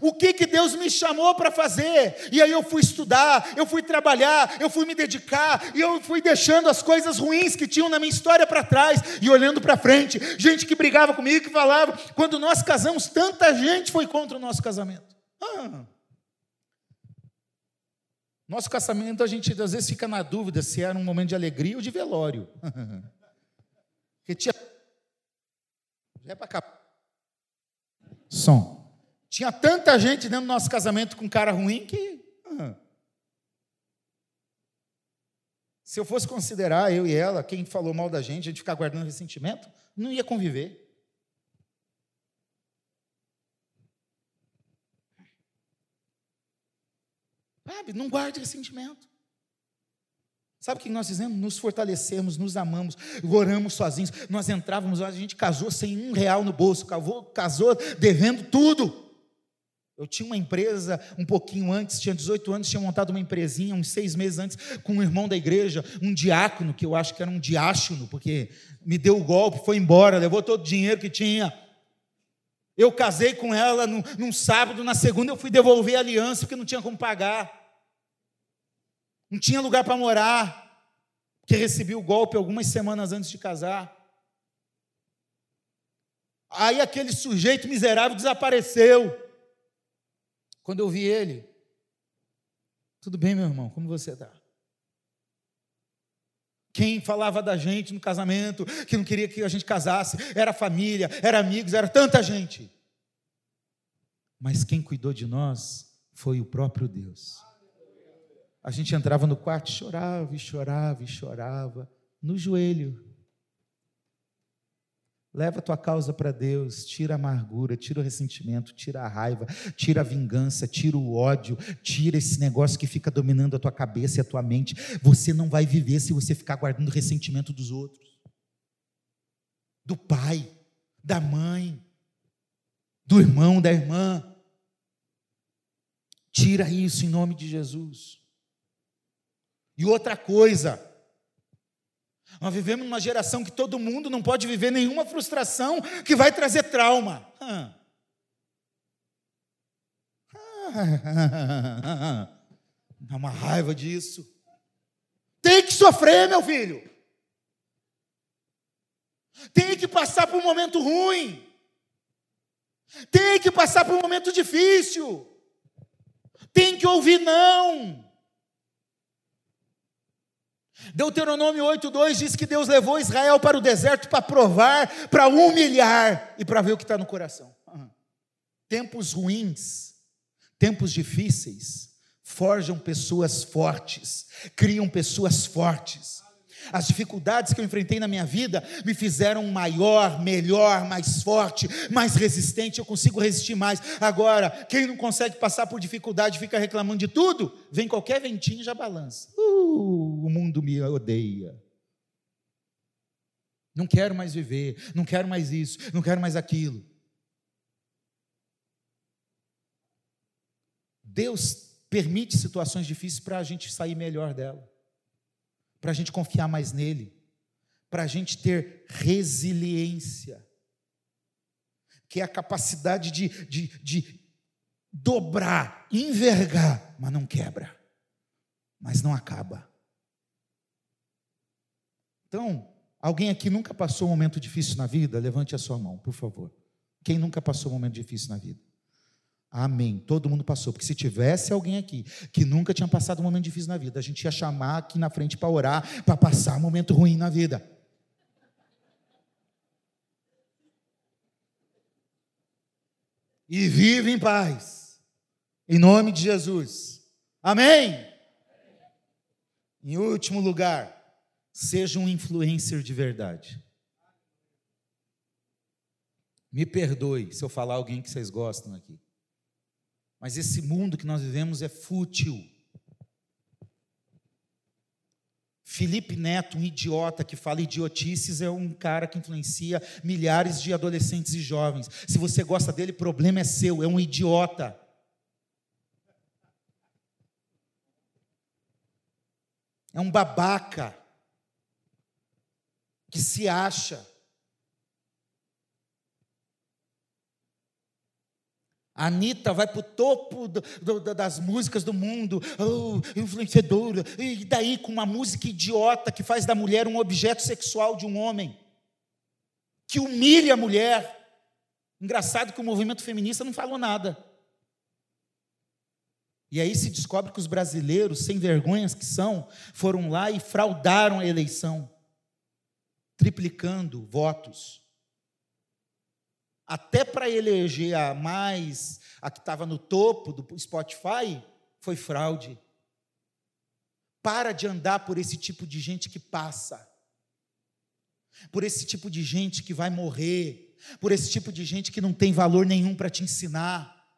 O que que Deus me chamou para fazer? E aí eu fui estudar, eu fui trabalhar, eu fui me dedicar, e eu fui deixando as coisas ruins que tinham na minha história para trás e olhando para frente. Gente que brigava comigo, que falava, quando nós casamos, tanta gente foi contra o nosso casamento. Ah. Nosso casamento, a gente às vezes fica na dúvida se era um momento de alegria ou de velório. Porque tinha. Já é para cá. Som. Tinha tanta gente dentro do nosso casamento com cara ruim que. Ah. Se eu fosse considerar eu e ela, quem falou mal da gente, a gente ficar guardando ressentimento, não ia conviver. Sabe, não guarde ressentimento. Sabe o que nós fizemos? Nos fortalecemos, nos amamos, oramos sozinhos. Nós entrávamos, a gente casou sem um real no bolso, casou devendo tudo. Eu tinha uma empresa um pouquinho antes, tinha 18 anos, tinha montado uma empresinha, uns seis meses antes, com um irmão da igreja, um diácono, que eu acho que era um diácono, porque me deu o golpe, foi embora, levou todo o dinheiro que tinha. Eu casei com ela num, num sábado, na segunda eu fui devolver a aliança, porque não tinha como pagar. Não tinha lugar para morar, porque recebi o golpe algumas semanas antes de casar. Aí aquele sujeito miserável desapareceu. Quando eu vi ele, tudo bem, meu irmão, como você está? Quem falava da gente no casamento, que não queria que a gente casasse, era família, era amigos, era tanta gente. Mas quem cuidou de nós foi o próprio Deus. A gente entrava no quarto, chorava e chorava e chorava, no joelho. Leva a tua causa para Deus, tira a amargura, tira o ressentimento, tira a raiva, tira a vingança, tira o ódio, tira esse negócio que fica dominando a tua cabeça e a tua mente. Você não vai viver se você ficar guardando ressentimento dos outros. Do pai, da mãe, do irmão, da irmã. Tira isso em nome de Jesus. E outra coisa, nós vivemos numa geração que todo mundo não pode viver nenhuma frustração que vai trazer trauma. Dá uma raiva disso. Tem que sofrer, meu filho. Tem que passar por um momento ruim. Tem que passar por um momento difícil. Tem que ouvir não. Deuteronômio 8,2 diz que Deus levou Israel para o deserto para provar, para humilhar e para ver o que está no coração. Tempos ruins, tempos difíceis, forjam pessoas fortes, criam pessoas fortes. As dificuldades que eu enfrentei na minha vida me fizeram maior, melhor, mais forte, mais resistente. Eu consigo resistir mais. Agora, quem não consegue passar por dificuldade fica reclamando de tudo, vem qualquer ventinho e já balança. Uh, o mundo me odeia. Não quero mais viver, não quero mais isso, não quero mais aquilo. Deus permite situações difíceis para a gente sair melhor dela para a gente confiar mais nele, para a gente ter resiliência, que é a capacidade de, de, de dobrar, envergar, mas não quebra, mas não acaba. Então, alguém aqui nunca passou um momento difícil na vida? Levante a sua mão, por favor. Quem nunca passou um momento difícil na vida? Amém. Todo mundo passou. Porque se tivesse alguém aqui que nunca tinha passado um momento difícil na vida, a gente ia chamar aqui na frente para orar, para passar um momento ruim na vida. E vive em paz. Em nome de Jesus. Amém. Em último lugar, seja um influencer de verdade. Me perdoe se eu falar alguém que vocês gostam aqui. Mas esse mundo que nós vivemos é fútil. Felipe Neto, um idiota que fala idiotices, é um cara que influencia milhares de adolescentes e jovens. Se você gosta dele, problema é seu, é um idiota. É um babaca que se acha. A Anitta vai para o topo do, do, das músicas do mundo, oh, influenciadora, e daí com uma música idiota que faz da mulher um objeto sexual de um homem, que humilha a mulher. Engraçado que o movimento feminista não falou nada. E aí se descobre que os brasileiros, sem vergonhas que são, foram lá e fraudaram a eleição, triplicando votos até para eleger a mais, a que estava no topo do Spotify, foi fraude. Para de andar por esse tipo de gente que passa, por esse tipo de gente que vai morrer, por esse tipo de gente que não tem valor nenhum para te ensinar,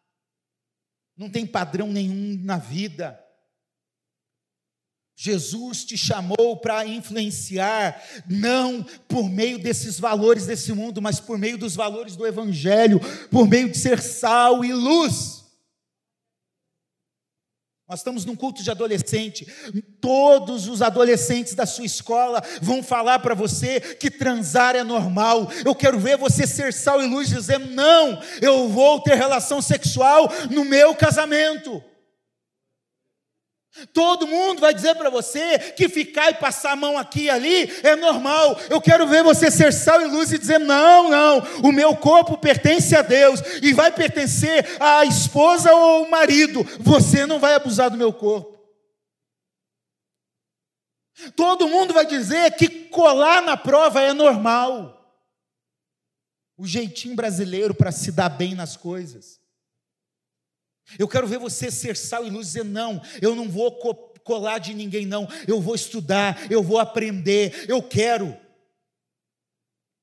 não tem padrão nenhum na vida. Jesus te chamou para influenciar, não por meio desses valores desse mundo, mas por meio dos valores do Evangelho, por meio de ser sal e luz. Nós estamos num culto de adolescente. Todos os adolescentes da sua escola vão falar para você que transar é normal. Eu quero ver você ser sal e luz dizendo: não, eu vou ter relação sexual no meu casamento. Todo mundo vai dizer para você que ficar e passar a mão aqui e ali é normal. Eu quero ver você ser sal e luz e dizer: não, não, o meu corpo pertence a Deus e vai pertencer à esposa ou ao marido. Você não vai abusar do meu corpo. Todo mundo vai dizer que colar na prova é normal. O jeitinho brasileiro para se dar bem nas coisas. Eu quero ver você ser sal e luz e dizer: não, eu não vou colar de ninguém, não. Eu vou estudar, eu vou aprender, eu quero.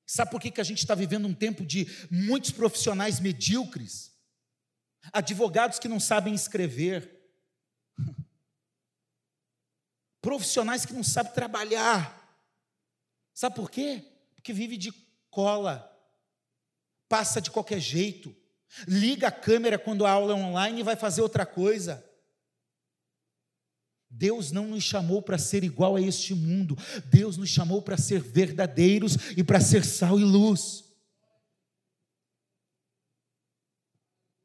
Sabe por que, que a gente está vivendo um tempo de muitos profissionais medíocres? Advogados que não sabem escrever, profissionais que não sabem trabalhar. Sabe por quê? Porque vive de cola, passa de qualquer jeito, liga a câmera quando a aula é online e vai fazer outra coisa. Deus não nos chamou para ser igual a este mundo, Deus nos chamou para ser verdadeiros e para ser sal e luz.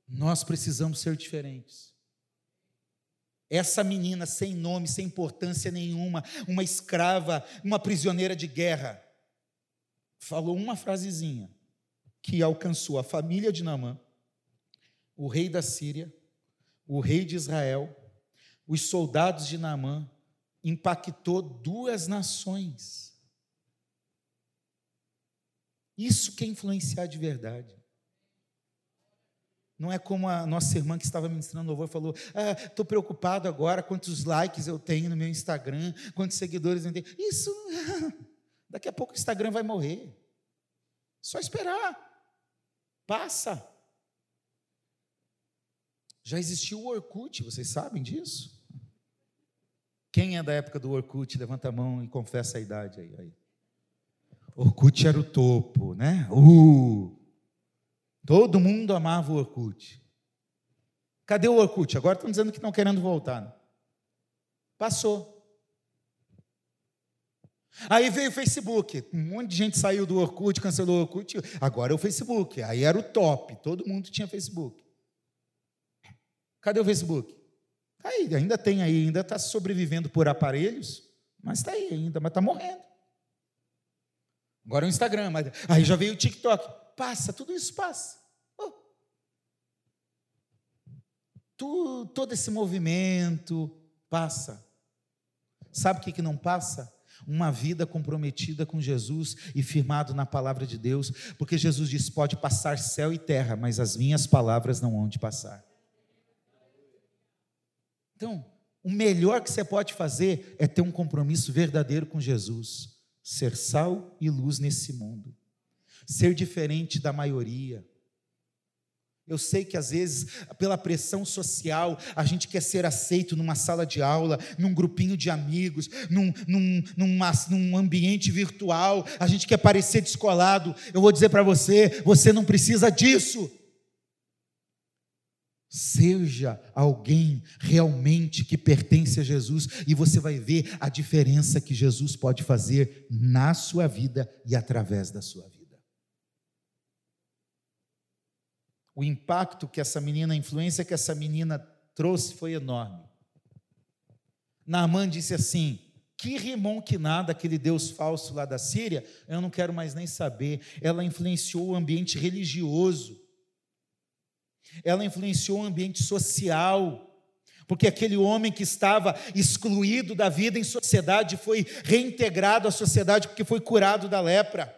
Nós precisamos ser diferentes. Essa menina sem nome, sem importância nenhuma, uma escrava, uma prisioneira de guerra, falou uma frasezinha que alcançou a família de Naamã, o rei da Síria, o rei de Israel, os soldados de Naamã, impactou duas nações. Isso que é influenciar de verdade. Não é como a nossa irmã que estava ministrando louvor falou: estou ah, preocupado agora quantos likes eu tenho no meu Instagram, quantos seguidores eu tenho. Isso, daqui a pouco o Instagram vai morrer. Só esperar. Passa. Já existiu o Orkut, vocês sabem disso? Quem é da época do Orkut? Levanta a mão e confessa a idade aí. aí. Orkut era o topo, né? Uh! Todo mundo amava o Orkut. Cadê o Orkut? Agora estão dizendo que estão querendo voltar. Né? Passou. Aí veio o Facebook. Um monte de gente saiu do Orkut, cancelou o Orkut. Agora é o Facebook. Aí era o top. Todo mundo tinha Facebook. Cadê o Facebook? Está aí, ainda tem aí, ainda está sobrevivendo por aparelhos, mas está aí ainda, mas está morrendo. Agora é o Instagram, mas aí já veio o TikTok passa, tudo isso passa. Oh. Tu, todo esse movimento passa. Sabe o que, que não passa? Uma vida comprometida com Jesus e firmado na palavra de Deus, porque Jesus disse: pode passar céu e terra, mas as minhas palavras não hão de passar. Então, o melhor que você pode fazer é ter um compromisso verdadeiro com Jesus, ser sal e luz nesse mundo ser diferente da maioria. Eu sei que às vezes, pela pressão social, a gente quer ser aceito numa sala de aula, num grupinho de amigos, num, num, numa, num ambiente virtual, a gente quer parecer descolado. Eu vou dizer para você: você não precisa disso. Seja alguém realmente que pertence a Jesus e você vai ver a diferença que Jesus pode fazer na sua vida e através da sua vida. o impacto que essa menina, a influência que essa menina trouxe foi enorme. Naamã disse assim: que rimon que nada, aquele Deus falso lá da Síria, eu não quero mais nem saber. Ela influenciou o ambiente religioso, ela influenciou o ambiente social, porque aquele homem que estava excluído da vida em sociedade foi reintegrado à sociedade porque foi curado da lepra.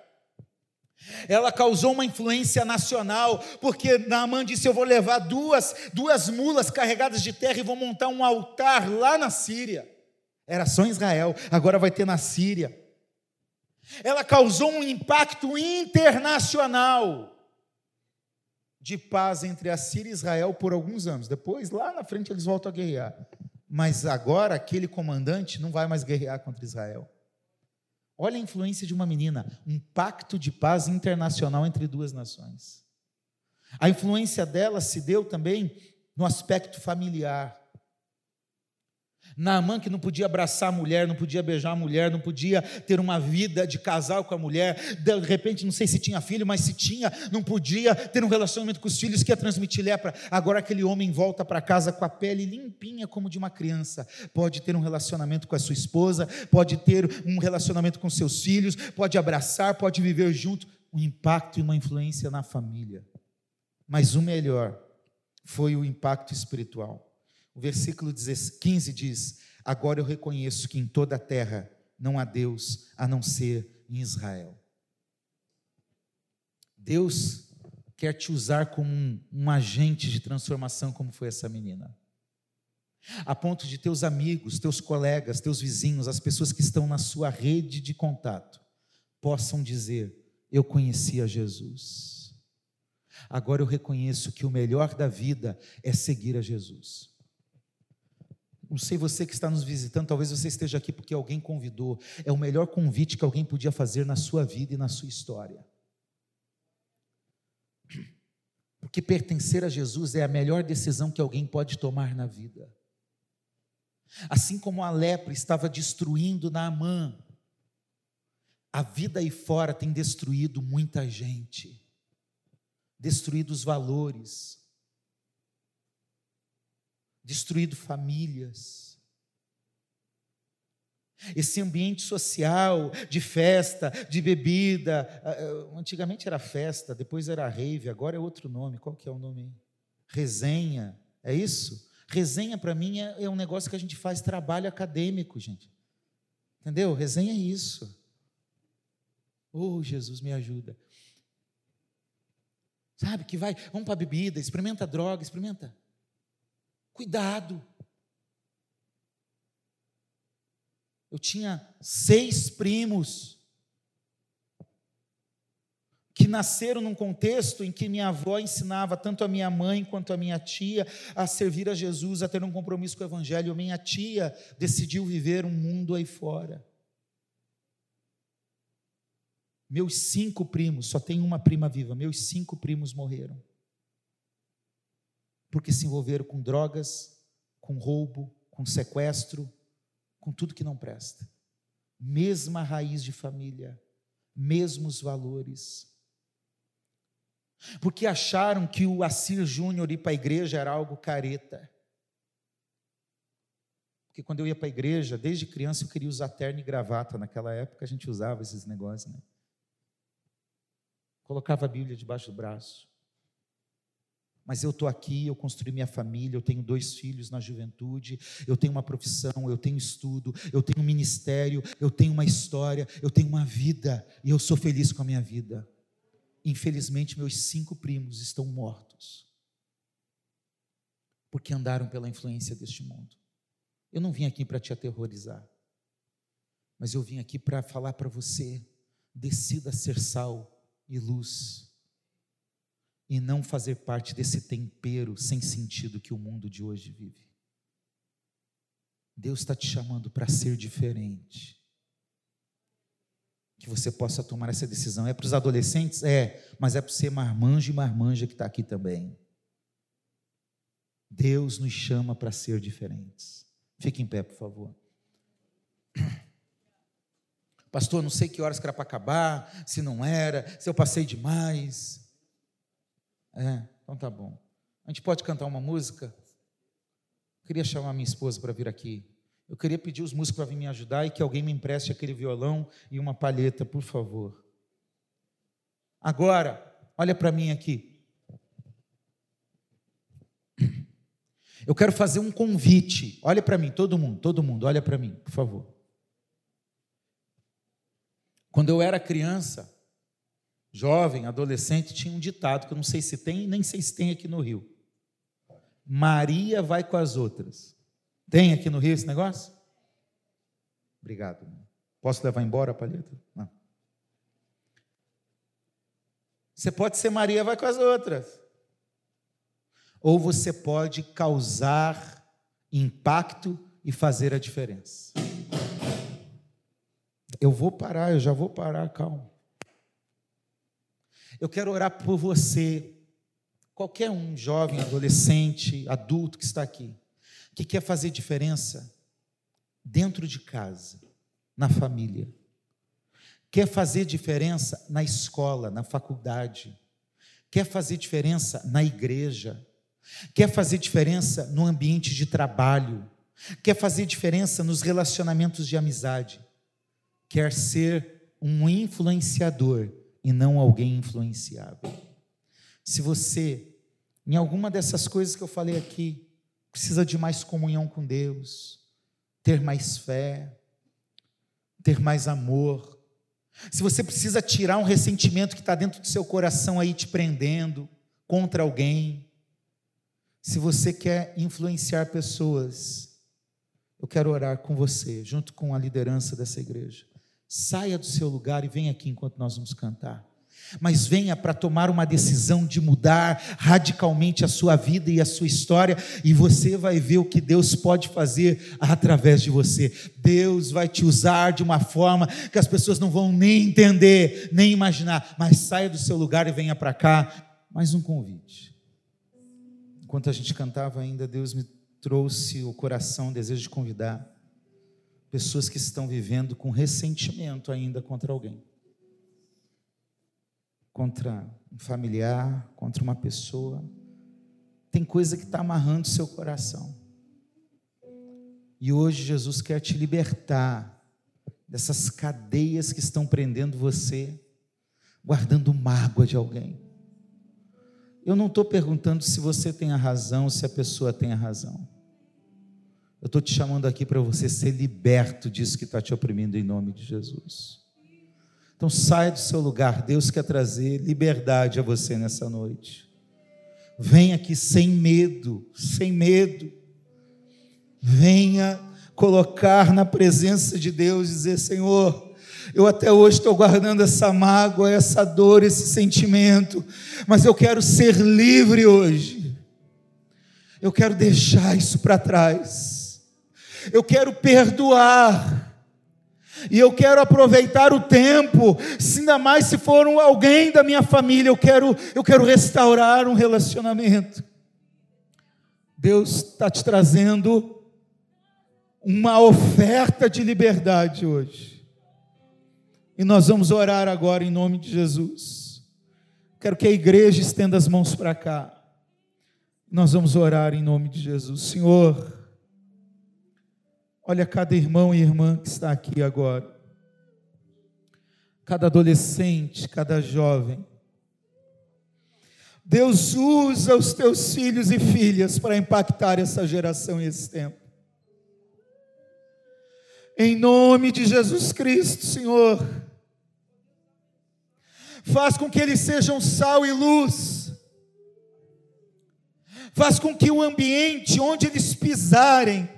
Ela causou uma influência nacional, porque Naamã disse: Eu vou levar duas, duas mulas carregadas de terra e vou montar um altar lá na Síria. Era só em Israel, agora vai ter na Síria. Ela causou um impacto internacional de paz entre a Síria e Israel por alguns anos. Depois, lá na frente, eles voltam a guerrear. Mas agora, aquele comandante não vai mais guerrear contra Israel. Olha a influência de uma menina, um pacto de paz internacional entre duas nações. A influência dela se deu também no aspecto familiar. Naamã que não podia abraçar a mulher, não podia beijar a mulher, não podia ter uma vida de casal com a mulher, de repente, não sei se tinha filho, mas se tinha, não podia ter um relacionamento com os filhos que ia transmitir lepra. Agora aquele homem volta para casa com a pele limpinha como de uma criança, pode ter um relacionamento com a sua esposa, pode ter um relacionamento com seus filhos, pode abraçar, pode viver junto, um impacto e uma influência na família. Mas o melhor foi o impacto espiritual. O versículo 15 diz: Agora eu reconheço que em toda a terra não há Deus a não ser em Israel. Deus quer te usar como um, um agente de transformação, como foi essa menina a ponto de teus amigos, teus colegas, teus vizinhos, as pessoas que estão na sua rede de contato, possam dizer: Eu conhecia Jesus. Agora eu reconheço que o melhor da vida é seguir a Jesus. Não sei você que está nos visitando, talvez você esteja aqui porque alguém convidou. É o melhor convite que alguém podia fazer na sua vida e na sua história. Porque pertencer a Jesus é a melhor decisão que alguém pode tomar na vida. Assim como a lepra estava destruindo Naamã, a vida aí fora tem destruído muita gente, destruído os valores, destruído famílias. Esse ambiente social, de festa, de bebida, antigamente era festa, depois era rave, agora é outro nome, qual que é o nome? Resenha, é isso? Resenha, para mim, é, é um negócio que a gente faz trabalho acadêmico, gente. Entendeu? Resenha é isso. Oh, Jesus, me ajuda. Sabe que vai, vamos para a bebida, experimenta droga, experimenta. Cuidado. Eu tinha seis primos que nasceram num contexto em que minha avó ensinava tanto a minha mãe quanto a minha tia a servir a Jesus, a ter um compromisso com o Evangelho. Minha tia decidiu viver um mundo aí fora. Meus cinco primos, só tem uma prima viva, meus cinco primos morreram. Porque se envolveram com drogas, com roubo, com sequestro, com tudo que não presta. Mesma raiz de família, mesmos valores porque acharam que o Assir Júnior ir para a igreja era algo careta. Porque quando eu ia para a igreja, desde criança eu queria usar terno e gravata. Naquela época a gente usava esses negócios, né? Colocava a Bíblia debaixo do braço. Mas eu estou aqui, eu construí minha família, eu tenho dois filhos na juventude, eu tenho uma profissão, eu tenho estudo, eu tenho um ministério, eu tenho uma história, eu tenho uma vida, e eu sou feliz com a minha vida. Infelizmente, meus cinco primos estão mortos, porque andaram pela influência deste mundo. Eu não vim aqui para te aterrorizar, mas eu vim aqui para falar para você: decida ser sal e luz, e não fazer parte desse tempero sem sentido que o mundo de hoje vive. Deus está te chamando para ser diferente que você possa tomar essa decisão. É para os adolescentes? É, mas é para ser marmanjo e marmanja que está aqui também. Deus nos chama para ser diferentes. Fique em pé, por favor. Pastor, não sei que horas que era para acabar, se não era, se eu passei demais. É, então tá bom. A gente pode cantar uma música? queria chamar minha esposa para vir aqui. Eu queria pedir os músicos para vir me ajudar e que alguém me empreste aquele violão e uma palheta, por favor. Agora, olha para mim aqui. Eu quero fazer um convite. Olha para mim, todo mundo, todo mundo, olha para mim, por favor. Quando eu era criança, jovem, adolescente, tinha um ditado que eu não sei se tem, nem sei se tem aqui no Rio. Maria vai com as outras. Tem aqui no Rio esse negócio? Obrigado. Posso levar embora a palheta? Não. Você pode ser Maria, vai com as outras. Ou você pode causar impacto e fazer a diferença. Eu vou parar, eu já vou parar, calma. Eu quero orar por você, qualquer um, jovem, adolescente, adulto que está aqui que quer fazer diferença dentro de casa, na família, quer fazer diferença na escola, na faculdade, quer fazer diferença na igreja, quer fazer diferença no ambiente de trabalho, quer fazer diferença nos relacionamentos de amizade, quer ser um influenciador e não alguém influenciável. Se você, em alguma dessas coisas que eu falei aqui, precisa de mais comunhão com Deus, ter mais fé, ter mais amor, se você precisa tirar um ressentimento que está dentro do seu coração aí te prendendo contra alguém, se você quer influenciar pessoas, eu quero orar com você, junto com a liderança dessa igreja. Saia do seu lugar e venha aqui enquanto nós vamos cantar mas venha para tomar uma decisão de mudar radicalmente a sua vida e a sua história, e você vai ver o que Deus pode fazer através de você. Deus vai te usar de uma forma que as pessoas não vão nem entender, nem imaginar, mas saia do seu lugar e venha para cá. Mais um convite. Enquanto a gente cantava ainda, Deus me trouxe o coração, o desejo de convidar pessoas que estão vivendo com ressentimento ainda contra alguém contra um familiar, contra uma pessoa. Tem coisa que está amarrando seu coração. E hoje Jesus quer te libertar dessas cadeias que estão prendendo você, guardando mágoa de alguém. Eu não estou perguntando se você tem a razão se a pessoa tem a razão. Eu estou te chamando aqui para você ser liberto disso que está te oprimindo em nome de Jesus. Então sai do seu lugar, Deus quer trazer liberdade a você nessa noite. Venha aqui sem medo, sem medo. Venha colocar na presença de Deus e dizer: Senhor, eu até hoje estou guardando essa mágoa, essa dor, esse sentimento, mas eu quero ser livre hoje. Eu quero deixar isso para trás. Eu quero perdoar. E eu quero aproveitar o tempo, ainda mais se for um, alguém da minha família, eu quero, eu quero restaurar um relacionamento. Deus está te trazendo uma oferta de liberdade hoje. E nós vamos orar agora em nome de Jesus. Quero que a igreja estenda as mãos para cá. Nós vamos orar em nome de Jesus. Senhor, Olha cada irmão e irmã que está aqui agora. Cada adolescente, cada jovem. Deus usa os teus filhos e filhas para impactar essa geração e esse tempo. Em nome de Jesus Cristo, Senhor, faz com que eles sejam sal e luz, faz com que o ambiente onde eles pisarem,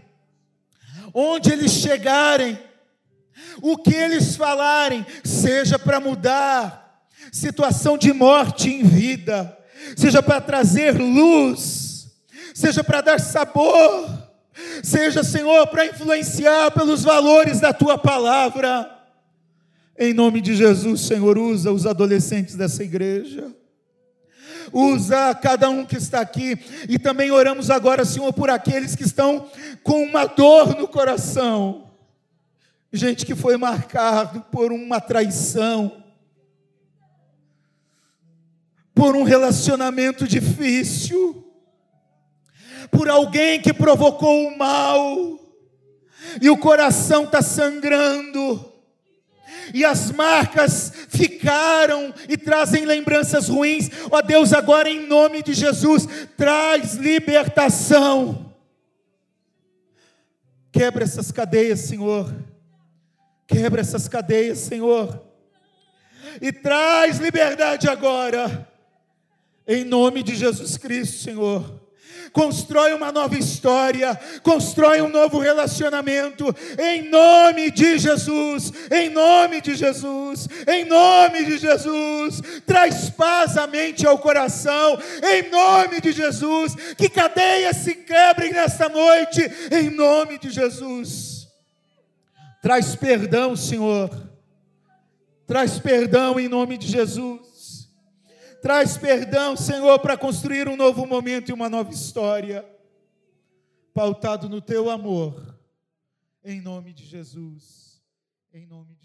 onde eles chegarem, o que eles falarem, seja para mudar situação de morte em vida, seja para trazer luz, seja para dar sabor, seja, Senhor, para influenciar pelos valores da tua palavra. Em nome de Jesus, Senhor, usa os adolescentes dessa igreja usa cada um que está aqui. E também oramos agora, Senhor, por aqueles que estão com uma dor no coração. Gente que foi marcado por uma traição, por um relacionamento difícil, por alguém que provocou o mal, e o coração está sangrando e as marcas ficaram e trazem lembranças ruins. Ó Deus, agora em nome de Jesus, traz libertação. Quebra essas cadeias, Senhor. Quebra essas cadeias, Senhor. E traz liberdade agora. Em nome de Jesus Cristo, Senhor constrói uma nova história, constrói um novo relacionamento, em nome de Jesus, em nome de Jesus, em nome de Jesus, traz paz à mente e ao coração, em nome de Jesus, que cadeias se quebrem nesta noite, em nome de Jesus, traz perdão, Senhor, traz perdão em nome de Jesus. Traz perdão, Senhor, para construir um novo momento e uma nova história, pautado no teu amor, em nome de Jesus. Em nome de.